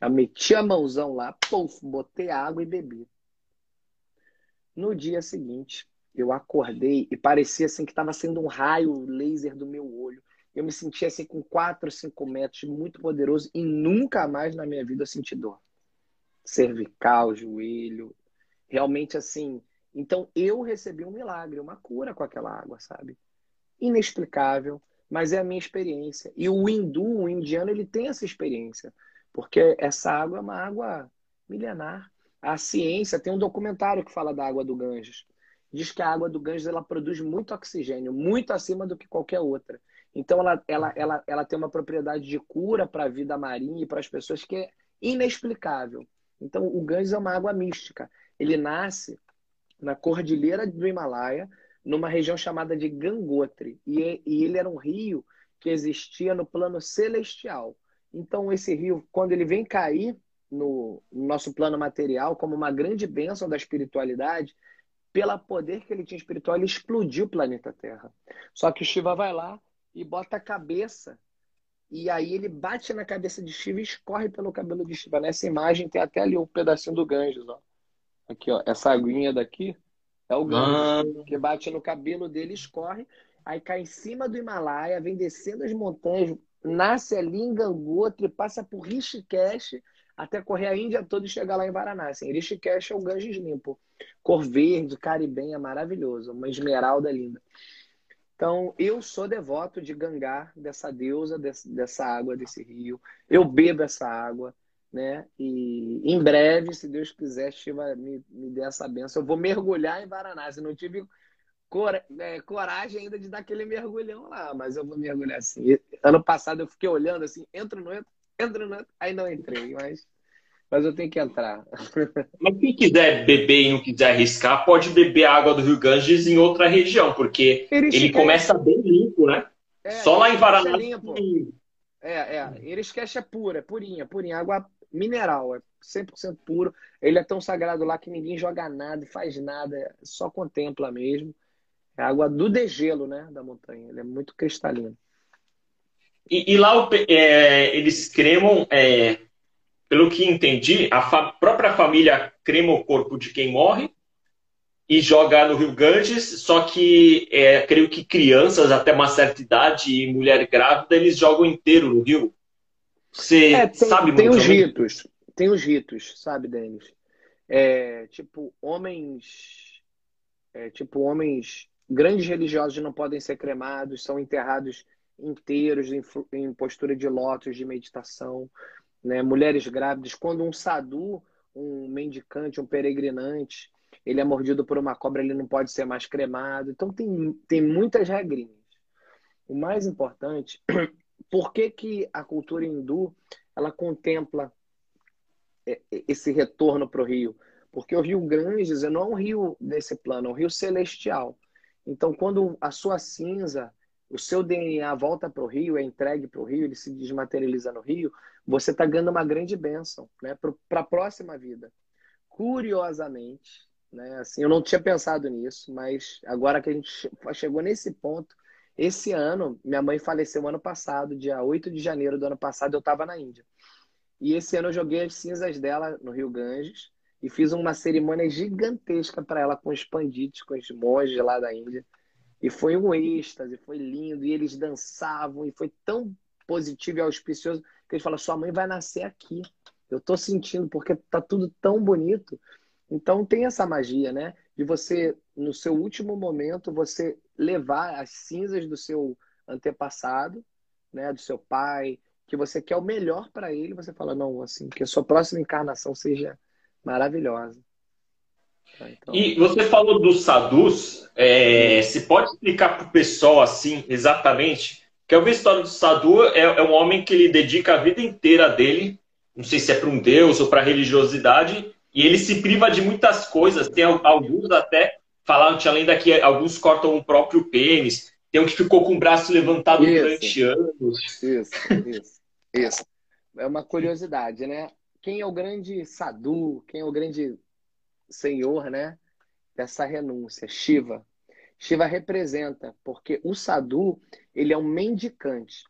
Eu meti a mãozão lá, puf, botei água e bebi. No dia seguinte, eu acordei e parecia assim que estava sendo um raio laser do meu olho. Eu me sentia assim com 4, 5 metros, muito poderoso, e nunca mais na minha vida eu senti dor. Cervical, joelho. Realmente assim, então eu recebi um milagre, uma cura com aquela água, sabe? Inexplicável, mas é a minha experiência. E o hindu, o indiano, ele tem essa experiência, porque essa água é uma água milenar. A ciência tem um documentário que fala da água do Ganges. Diz que a água do Ganges ela produz muito oxigênio, muito acima do que qualquer outra. Então ela, ela, ela, ela tem uma propriedade de cura para a vida marinha e para as pessoas que é inexplicável. Então o Ganges é uma água mística. Ele nasce na cordilheira do Himalaia, numa região chamada de Gangotri. E, e ele era um rio que existia no plano celestial. Então, esse rio, quando ele vem cair no, no nosso plano material, como uma grande bênção da espiritualidade, pelo poder que ele tinha espiritual, ele explodiu o planeta Terra. Só que Shiva vai lá e bota a cabeça e aí ele bate na cabeça de Shiva e escorre pelo cabelo de Shiva. Nessa imagem tem até ali um pedacinho do Ganges, ó. Aqui, ó, essa aguinha daqui é o Ganges, ah. que bate no cabelo dele, escorre, aí cai em cima do Himalaia, vem descendo as montanhas, nasce ali em Gangotri, passa por Rishikesh, até correr a Índia toda e chegar lá em Varanasi. Rishikesh é o Ganges limpo. Cor verde, caribenha, maravilhoso. Uma esmeralda linda. Então, eu sou devoto de Gangá, dessa deusa, dessa água, desse rio. Eu bebo essa água, né? E em breve, se Deus quiser, Shiva me, me dê essa benção. Eu vou mergulhar em Varanasi. Não tive cor, é, coragem ainda de dar aquele mergulhão lá, mas eu vou mergulhar assim. Ano passado eu fiquei olhando assim, entro no entro, entro no entro, aí não entrei, mas, mas eu tenho que entrar. Mas quem quiser beber e não quiser arriscar, pode beber água do Rio Ganges em outra região, porque ele começa bem limpo, né? É, Só lá em Varanasi. É, limpo. é, é. Irisqueche é pura, purinha, purinha. Água mineral, é 100% puro. Ele é tão sagrado lá que ninguém joga nada, faz nada, só contempla mesmo. É água do degelo, né, da montanha. Ele é muito cristalino. E, e lá é, eles cremam, é, pelo que entendi, a fa própria família crema o corpo de quem morre e joga no Rio Ganges, só que é, creio que crianças até uma certa idade e mulher grávida, eles jogam inteiro no rio. Você é, tem, sabe tem os ritos, tem os ritos, sabe, Denis? É, tipo, homens. É, tipo, homens. Grandes religiosos não podem ser cremados, são enterrados inteiros em, em postura de lótus, de meditação. Né? Mulheres grávidas, quando um sadhu, um mendicante, um peregrinante, ele é mordido por uma cobra, ele não pode ser mais cremado. Então tem, tem muitas regrinhas. O mais importante por que, que a cultura hindu ela contempla é, esse retorno para o rio? Porque o rio Ganges não é um rio desse plano, é um rio celestial. Então, quando a sua cinza, o seu DNA volta para o rio, é entregue para o rio, ele se desmaterializa no rio, você está ganhando uma grande bênção né, para a próxima vida. Curiosamente, né, assim, eu não tinha pensado nisso, mas agora que a gente chegou nesse ponto, esse ano, minha mãe faleceu ano passado, dia 8 de janeiro do ano passado, eu estava na Índia. E esse ano eu joguei as cinzas dela no Rio Ganges e fiz uma cerimônia gigantesca para ela com os pandites, com os monges lá da Índia. E foi um êxtase, foi lindo. E eles dançavam e foi tão positivo e auspicioso que eles falaram: sua mãe vai nascer aqui. Eu estou sentindo, porque tá tudo tão bonito. Então tem essa magia, né? De você, no seu último momento, você levar as cinzas do seu antepassado, né, do seu pai, que você quer o melhor para ele, você fala não, assim, que a sua próxima encarnação seja maravilhosa. Tá, então... E você falou dos sadhus, é, se pode explicar para o pessoal assim, exatamente? Que eu vi a história do sadhu é, é um homem que ele dedica a vida inteira dele, não sei se é para um deus ou para religiosidade, e ele se priva de muitas coisas. Tem alguns até falaram, tinha além daqui, alguns cortam o próprio pênis. Tem um que ficou com o braço levantado isso, durante anos. Isso, isso, isso. É uma curiosidade, né? Quem é o grande sadhu, quem é o grande senhor, né? Dessa renúncia, Shiva. Shiva representa, porque o sadhu, ele é um mendicante.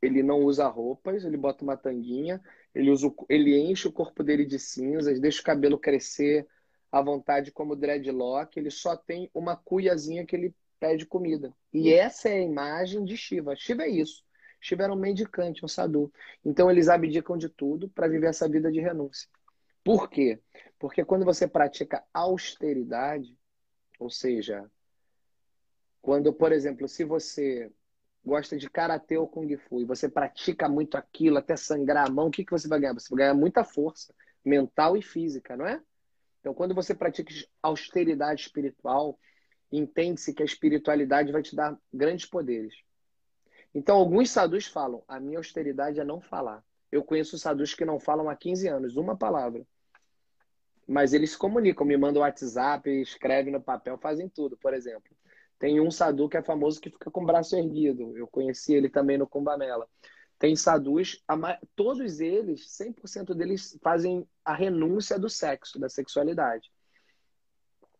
Ele não usa roupas, ele bota uma tanguinha, ele, usa, ele enche o corpo dele de cinzas, deixa o cabelo crescer à vontade como dreadlock, ele só tem uma cuiazinha que ele pede comida. E essa é a imagem de Shiva. Shiva é isso. Shiva era um mendicante, um sadhu. Então eles abdicam de tudo para viver essa vida de renúncia. Por quê? Porque quando você pratica austeridade, ou seja, quando, por exemplo, se você gosta de karatê ou kung fu e você pratica muito aquilo até sangrar a mão, o que, que você vai ganhar? Você vai ganhar muita força mental e física, não é? Então, quando você pratica austeridade espiritual, entende-se que a espiritualidade vai te dar grandes poderes. Então, alguns sadhus falam: a minha austeridade é não falar. Eu conheço sadhus que não falam há 15 anos, uma palavra. Mas eles se comunicam, me mandam WhatsApp, escrevem no papel, fazem tudo, por exemplo. Tem um sadhu que é famoso que fica com o braço erguido. Eu conheci ele também no Kumbamela. Tem sadhus, todos eles, 100% deles fazem a renúncia do sexo, da sexualidade.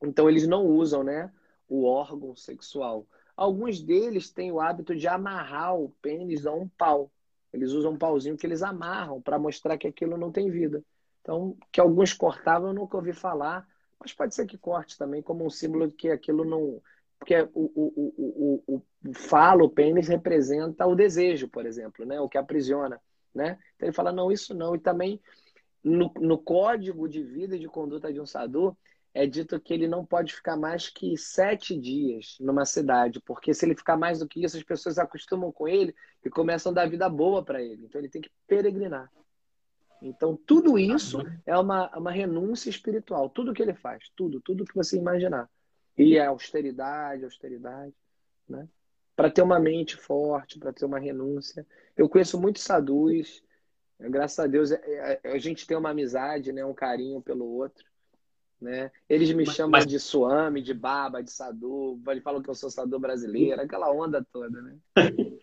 Então eles não usam, né, o órgão sexual. Alguns deles têm o hábito de amarrar o pênis a um pau. Eles usam um pauzinho que eles amarram para mostrar que aquilo não tem vida. Então, que alguns cortavam, eu nunca ouvi falar, mas pode ser que corte também como um símbolo de que aquilo não. Porque o, o, o, o, falo, o pênis, representa o desejo, por exemplo, né? o que aprisiona. Né? Então ele fala, não, isso não. E também no, no código de vida e de conduta de um sadhu, é dito que ele não pode ficar mais que sete dias numa cidade, porque se ele ficar mais do que isso, as pessoas acostumam com ele e começam a dar vida boa para ele. Então ele tem que peregrinar. Então tudo isso é uma, uma renúncia espiritual. Tudo que ele faz, tudo, tudo que você imaginar. E é austeridade, austeridade, né? Para ter uma mente forte, para ter uma renúncia. Eu conheço muitos sadus, graças a Deus é, é, a gente tem uma amizade, né, um carinho pelo outro. Né? Eles me chamam Mas... de Suame, de Baba, de Sadu, eles falam que eu sou Sadu brasileiro, aquela onda toda, né?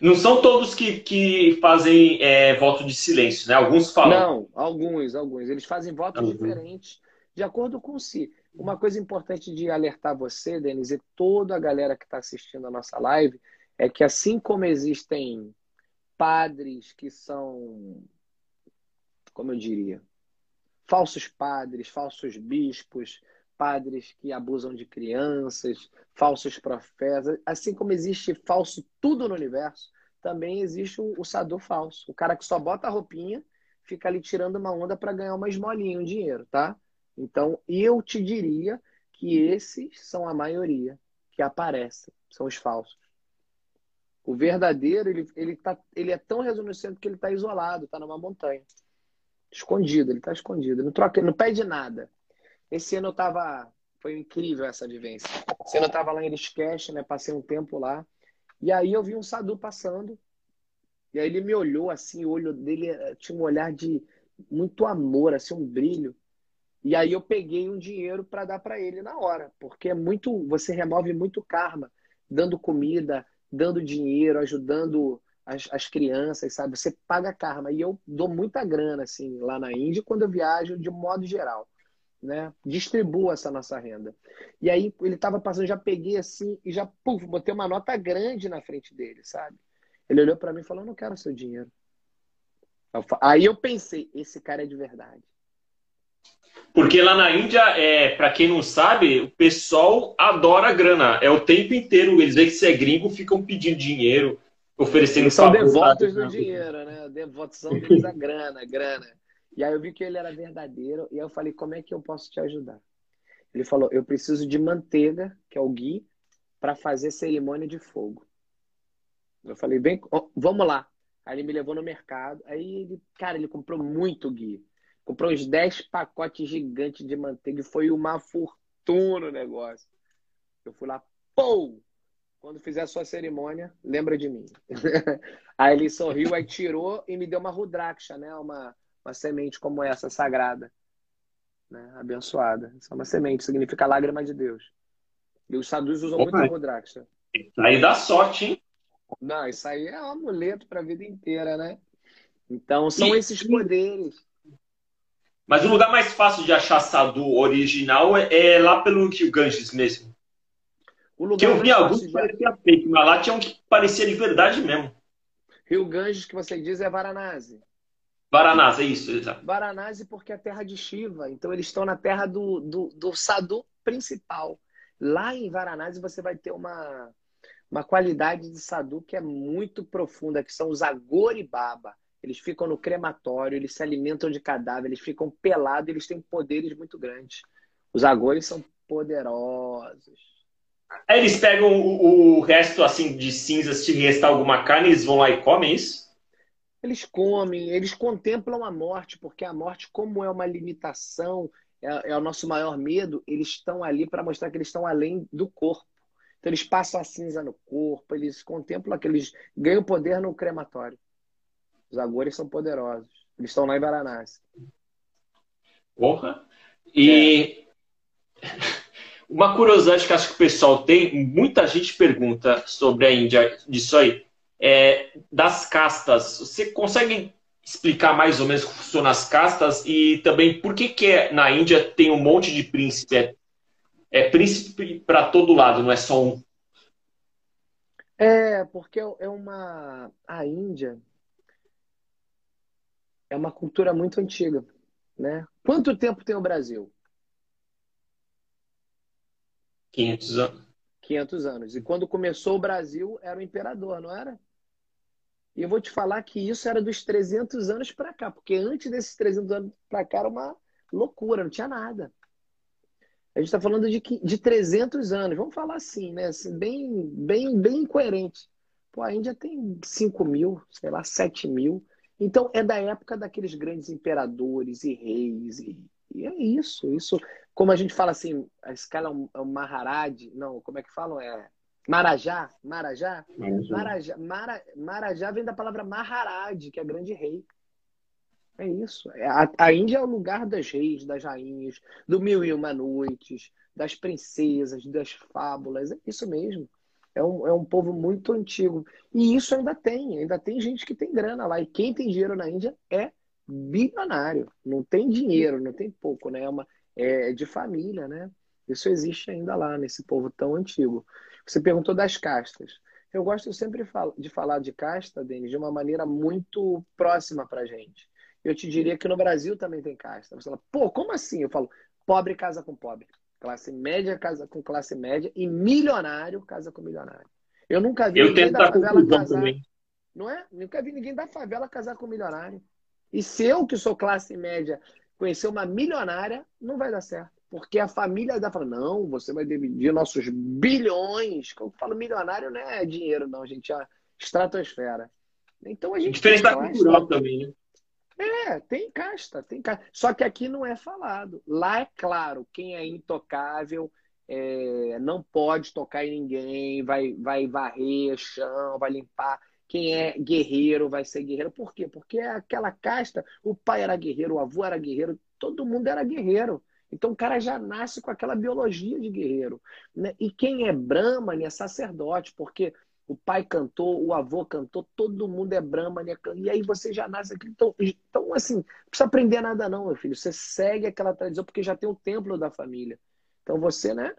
Não são todos que, que fazem é, voto de silêncio, né? Alguns falam. Não, alguns, alguns. Eles fazem votos uhum. diferentes, de acordo com si. Uma coisa importante de alertar você, Denise, e toda a galera que está assistindo a nossa live, é que assim como existem padres que são, como eu diria, falsos padres, falsos bispos, padres que abusam de crianças, falsos profetas. Assim como existe falso tudo no universo, também existe o, o sador falso. O cara que só bota a roupinha, fica ali tirando uma onda para ganhar uma esmolinha, um dinheiro, tá? Então, eu te diria que esses são a maioria que aparecem, são os falsos. O verdadeiro, ele, ele, tá, ele é tão reconhecido que ele está isolado, está numa montanha. Escondido, ele tá escondido. Não troca, não pede nada. Esse ano eu tava. Foi incrível essa vivência. Esse ano eu tava lá em Erishkesh, né? Passei um tempo lá. E aí eu vi um Sadu passando. E aí ele me olhou assim, o olho dele eh, tinha um olhar de muito amor, assim, um brilho. E aí eu peguei um dinheiro para dar para ele na hora, porque é muito, você remove muito karma, dando comida, dando dinheiro, ajudando as, as crianças, sabe? Você paga karma. E eu dou muita grana, assim, lá na Índia, quando eu viajo, de modo geral. Né? Distribuo essa nossa renda. E aí ele estava passando, já peguei assim e já puf, botei uma nota grande na frente dele, sabe? Ele olhou para mim e falou: "Não quero seu dinheiro". Aí eu pensei: esse cara é de verdade. Porque lá na Índia, é, para quem não sabe, o pessoal adora grana. É o tempo inteiro. Eles veem que você é gringo, ficam pedindo dinheiro oferecendo Eles são devotos do dinheiro, né? Devoção deles a grana, grana. E aí eu vi que ele era verdadeiro e aí eu falei, como é que eu posso te ajudar? Ele falou, eu preciso de manteiga, que é o ghee, para fazer cerimônia de fogo. Eu falei, bem, vamos lá. Aí ele me levou no mercado. Aí ele, cara, ele comprou muito ghee. Comprou uns 10 pacotes gigantes de manteiga e foi uma fortuna o negócio. Eu fui lá, pô! Quando fizer a sua cerimônia, lembra de mim. aí ele sorriu, aí tirou e me deu uma rudraksha, né? Uma, uma semente como essa, sagrada. Né? Abençoada. Isso é uma semente, significa lágrima de Deus. E os sadhus usam Opa. muito rudraksha. Aí dá sorte, hein? Não, isso aí é um amuleto para a vida inteira, né? Então, são e, esses poderes. Mas o lugar mais fácil de achar sadhu original é, é lá pelo Rio Ganges mesmo. O lugar que eu vi alguns que parecia fake, mas lá tinha um que parecia de verdade mesmo. Rio Ganges, que você diz, é Varanasi. Varanasi, é isso, exato. Varanasi porque é terra de Shiva. Então eles estão na terra do, do, do Sadhu principal. Lá em Varanasi você vai ter uma, uma qualidade de Sadhu que é muito profunda, que são os Agori Baba. Eles ficam no crematório, eles se alimentam de cadáver, eles ficam pelados, eles têm poderes muito grandes. Os Agores são poderosos. Eles pegam o, o, resto assim de cinzas, se restar alguma carne, eles vão lá e comem isso? Eles comem, eles contemplam a morte, porque a morte, como é uma limitação, é, é o nosso maior medo, eles estão ali para mostrar que eles estão além do corpo. Então eles passam a cinza no corpo, eles contemplam que eles ganham poder no crematório. Os agores são poderosos. Eles estão lá em Varanasi. Porra! E. É. Uma curiosidade que acho que o pessoal tem, muita gente pergunta sobre a Índia disso aí, é das castas. Você consegue explicar mais ou menos como funcionam as castas e também por que, que é, na Índia tem um monte de príncipe? É, é príncipe para todo lado, não é só um. É, porque é uma. A Índia, é uma cultura muito antiga. Né? Quanto tempo tem o Brasil? 500 anos. 500 anos. E quando começou o Brasil, era o imperador, não era? E eu vou te falar que isso era dos 300 anos para cá, porque antes desses 300 anos para cá era uma loucura, não tinha nada. A gente está falando de, de 300 anos, vamos falar assim, né? Assim, bem, bem, bem incoerente. Pô, a Índia tem 5 mil, sei lá, 7 mil. Então é da época daqueles grandes imperadores e reis. E, e é isso. Isso, como a gente fala assim, a escala é um, é um Maharaj, não, como é que falam? É Marajá? Marajá? Marajá, Mara, Marajá vem da palavra Maharaj, que é grande rei. É isso. É, a, a Índia é o lugar das reis, das rainhas, do mil e uma noites, das princesas, das fábulas. É isso mesmo. É um, é um povo muito antigo. E isso ainda tem. Ainda tem gente que tem grana lá. E quem tem dinheiro na Índia é bilionário. Não tem dinheiro, não tem pouco, né? É, uma, é de família, né? Isso existe ainda lá, nesse povo tão antigo. Você perguntou das castas. Eu gosto sempre de falar de casta, Denis, de uma maneira muito próxima pra gente. Eu te diria que no Brasil também tem casta. Você fala, pô, como assim? Eu falo, pobre casa com pobre. Classe média casa com classe média e milionário casa com milionário. Eu nunca vi eu ninguém da favela casar. Também. Não é? Nunca vi ninguém da favela casar com milionário. E se eu, que sou classe média, conhecer uma milionária, não vai dar certo. Porque a família da fala, não, você vai dividir nossos bilhões. Quando eu falo milionário, não é dinheiro, não, gente. É estratosfera. Então a gente. Diferente da cultural também, né? É, tem casta, tem casta. Só que aqui não é falado. Lá é claro, quem é intocável é, não pode tocar em ninguém, vai, vai varrer chão, vai limpar. Quem é guerreiro vai ser guerreiro. Por quê? Porque é aquela casta, o pai era guerreiro, o avô era guerreiro, todo mundo era guerreiro. Então o cara já nasce com aquela biologia de guerreiro. Né? E quem é Brahman é sacerdote, porque o pai cantou, o avô cantou, todo mundo é Brahma, né? e aí você já nasce aqui. Então, então, assim, não precisa aprender nada, não, meu filho. Você segue aquela tradição porque já tem o templo da família. Então você, né?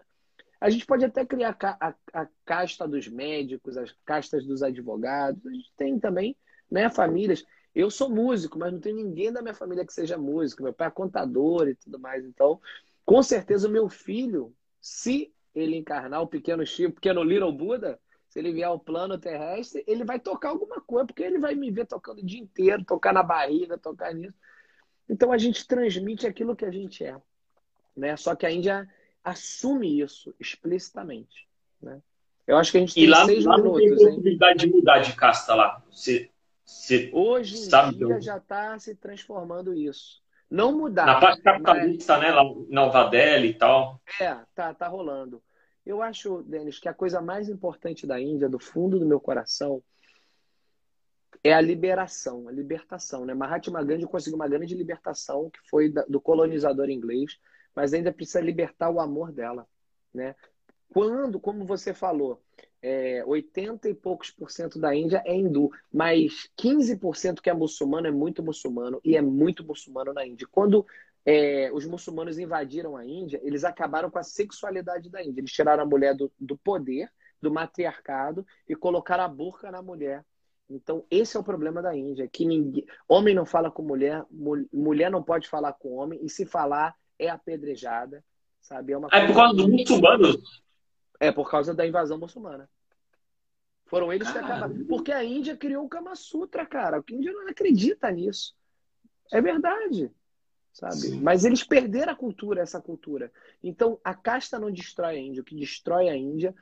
A gente pode até criar a, a, casta dos médicos, as castas dos advogados. A gente tem também, né, famílias. Eu sou músico, mas não tem ninguém da minha família que seja músico. Meu pai é contador e tudo mais. Então, com certeza, o meu filho, se ele encarnar o pequeno Chico, pequeno Little Buda, se ele vier ao plano terrestre, ele vai tocar alguma coisa, porque ele vai me ver tocando o dia inteiro, tocar na barriga, tocar nisso. Então a gente transmite aquilo que a gente é. Né? Só que a Índia assume isso explicitamente. Né? Eu acho que a gente tem e lá, seis lá minutos. Não tem possibilidade de mudar de casta lá. Você, você Hoje em dia já está se transformando isso. Não mudar. Na parte capitalista, mas... né? Lá, Nova Delhi e tal. É, tá, tá rolando. Eu acho, Denis, que a coisa mais importante da Índia, do fundo do meu coração, é a liberação, a libertação. Né? Mahatma Gandhi conseguiu uma grande libertação, que foi do colonizador inglês, mas ainda precisa libertar o amor dela. Né? Quando, como você falou, é, 80 e poucos por cento da Índia é hindu, mas 15% que é muçulmano é muito muçulmano e é muito muçulmano na Índia. Quando é, os muçulmanos invadiram a Índia, eles acabaram com a sexualidade da Índia. Eles tiraram a mulher do, do poder, do matriarcado, e colocaram a burca na mulher. Então, esse é o problema da Índia, que ninguém, homem não fala com mulher, mulher não pode falar com homem, e se falar é apedrejada, sabe? É, uma é por causa dos muçulmanos? É por causa da invasão muçulmana. Foram eles que acabaram. Porque a Índia criou o Kama Sutra, cara. O Índia não acredita nisso. É verdade sabe? Sim. Mas eles perderam a cultura, essa cultura. Então, a casta não destrói a Índia. O que destrói a Índia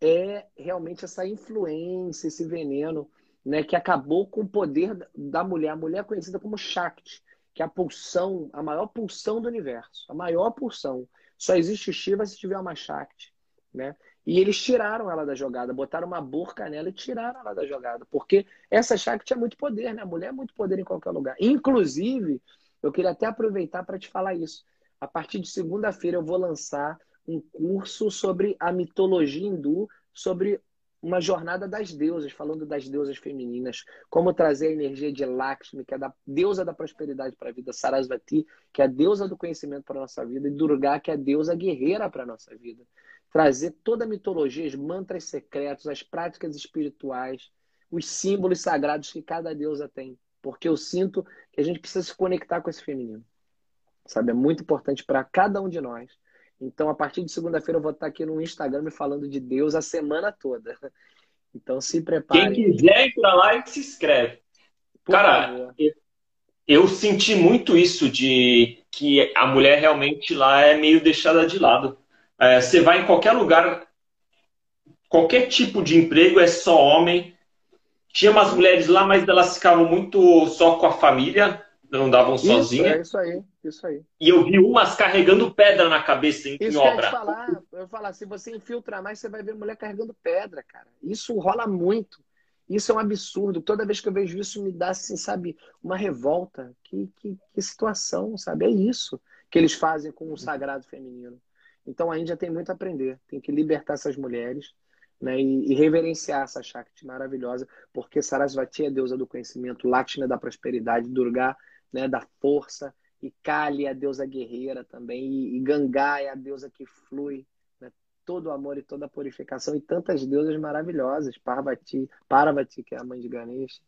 é realmente essa influência, esse veneno, né, que acabou com o poder da mulher. A mulher é conhecida como Shakti, que é a pulsão, a maior pulsão do universo. A maior pulsão. Só existe Shiva se tiver uma Shakti, né? E eles tiraram ela da jogada, botaram uma burca nela e tiraram ela da jogada. Porque essa Shakti é muito poder, né? A mulher é muito poder em qualquer lugar. Inclusive, eu queria até aproveitar para te falar isso. A partir de segunda-feira eu vou lançar um curso sobre a mitologia hindu, sobre uma jornada das deusas, falando das deusas femininas, como trazer a energia de Lakshmi, que é a deusa da prosperidade para a vida, Sarasvati, que é a deusa do conhecimento para a nossa vida, e Durga, que é a deusa guerreira para a nossa vida. Trazer toda a mitologia, os mantras secretos, as práticas espirituais, os símbolos sagrados que cada deusa tem porque eu sinto que a gente precisa se conectar com esse feminino. Sabe? É muito importante para cada um de nós. Então, a partir de segunda-feira, eu vou estar aqui no Instagram falando de Deus a semana toda. Então, se prepare. Quem quiser entrar lá e se inscreve. Por Cara, eu, eu senti muito isso de que a mulher realmente lá é meio deixada de lado. É, você vai em qualquer lugar, qualquer tipo de emprego é só homem. Tinha umas mulheres lá, mas elas ficavam muito só com a família, não davam isso, sozinhas. É isso aí, isso aí. E eu vi umas carregando pedra na cabeça em, isso em obra. Eu falar, eu falar, se você infiltrar mais, você vai ver mulher carregando pedra, cara. Isso rola muito. Isso é um absurdo. Toda vez que eu vejo isso, me dá, assim, sabe, uma revolta. Que, que, que situação, sabe? É isso que eles fazem com o sagrado feminino. Então a Índia tem muito a aprender. Tem que libertar essas mulheres né, e, e, reverenciar essa Shakti maravilhosa, porque Sarasvati é deusa do conhecimento, Lakshmi é da prosperidade, Durga né, da força, e Kali é a deusa guerreira também, e, e Gangá é a deusa que flui todo o amor e toda a purificação e tantas deusas maravilhosas. Parvati, Parvati, que é a mãe de Ganesha.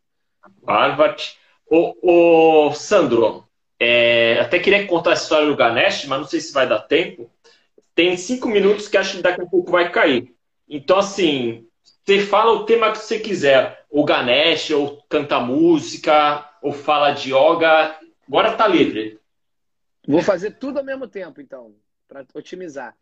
Parvati. Ô, ô Sandro, é, até queria contar a história do Ganesh, mas não sei se vai dar tempo. Tem cinco minutos que acho que daqui a pouco vai cair. Então, assim, você fala o tema que você quiser. O Ganesh, ou canta música, ou fala de yoga. Agora tá livre. Vou fazer tudo ao mesmo tempo, então, para otimizar.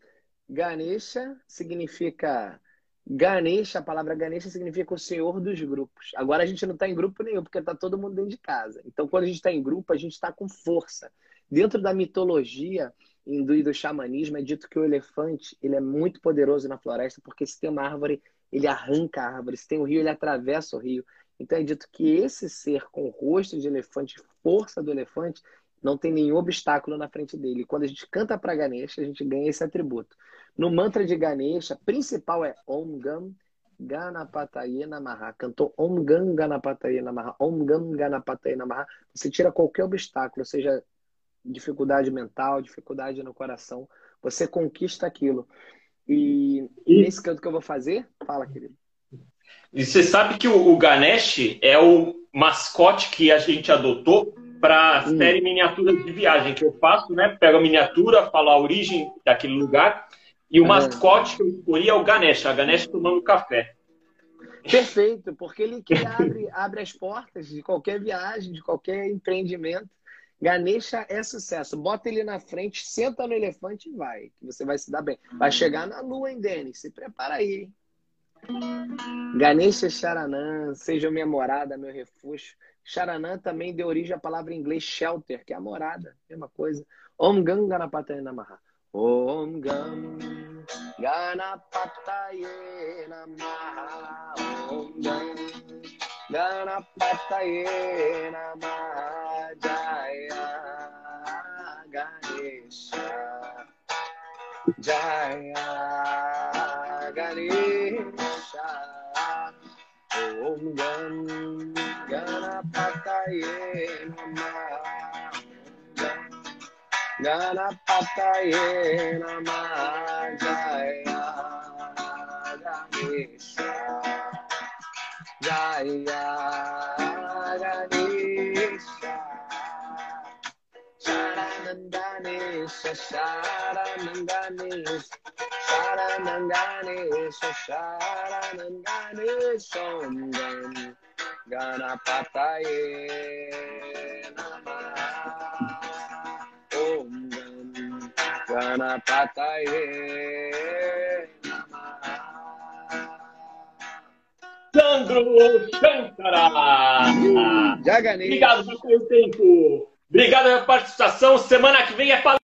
Ganesha significa. Ganesha, a palavra Ganesha significa o senhor dos grupos. Agora a gente não está em grupo nenhum, porque está todo mundo dentro de casa. Então, quando a gente está em grupo, a gente está com força. Dentro da mitologia hindu e do xamanismo, é dito que o elefante ele é muito poderoso na floresta, porque se tem uma árvore, ele arranca a árvore. Se tem um rio, ele atravessa o rio. Então, é dito que esse ser com rosto de elefante, força do elefante, não tem nenhum obstáculo na frente dele. Quando a gente canta para Ganesha, a gente ganha esse atributo. No mantra de Ganesha, principal é Om Gam Ganapataye Namaha. Cantou Om Gam Ganapataye Namaha. Om Gam Ganapataye Namaha. Você tira qualquer obstáculo, seja dificuldade mental, dificuldade no coração, você conquista aquilo. E, e nesse canto que eu vou fazer, fala, querido. E você sabe que o, o Ganesh é o mascote que a gente adotou para a hum. série Miniaturas de Viagem que eu faço, né? Pego a miniatura, falo a origem daquele lugar e o é. mascote que eu escolhi é o Ganesh, a Ganesh tomando café. Perfeito, porque ele que abre, abre as portas de qualquer viagem, de qualquer empreendimento. Ganesha é sucesso. Bota ele na frente, senta no elefante e vai, que você vai se dar bem. Vai chegar na lua, hein, Denis? Se prepara aí, hein? Ganesha Charanã, seja minha morada, meu refúgio. Charanã também deu origem à palavra em inglês shelter, que é a morada, mesma coisa. Om Gam Ganapataye Namaha. Om Gam Ganapataye Namaha. Om Gam Ganapataye Namaha. Jaya Ganesha. Jaya Ganesha. Om Gam Ganapataye Namaha Ganapataye Namaha Jaya Ganesha Jaya Ganesha Sharanandanesha Sharanandanesha Sharanandanesha Sharanandanesha Om Gam Ganapataye Namaha Om Gam Ganapataye Sandro Shankara! Jaganês. Obrigado por seu tempo! Obrigado pela participação. Semana que vem é para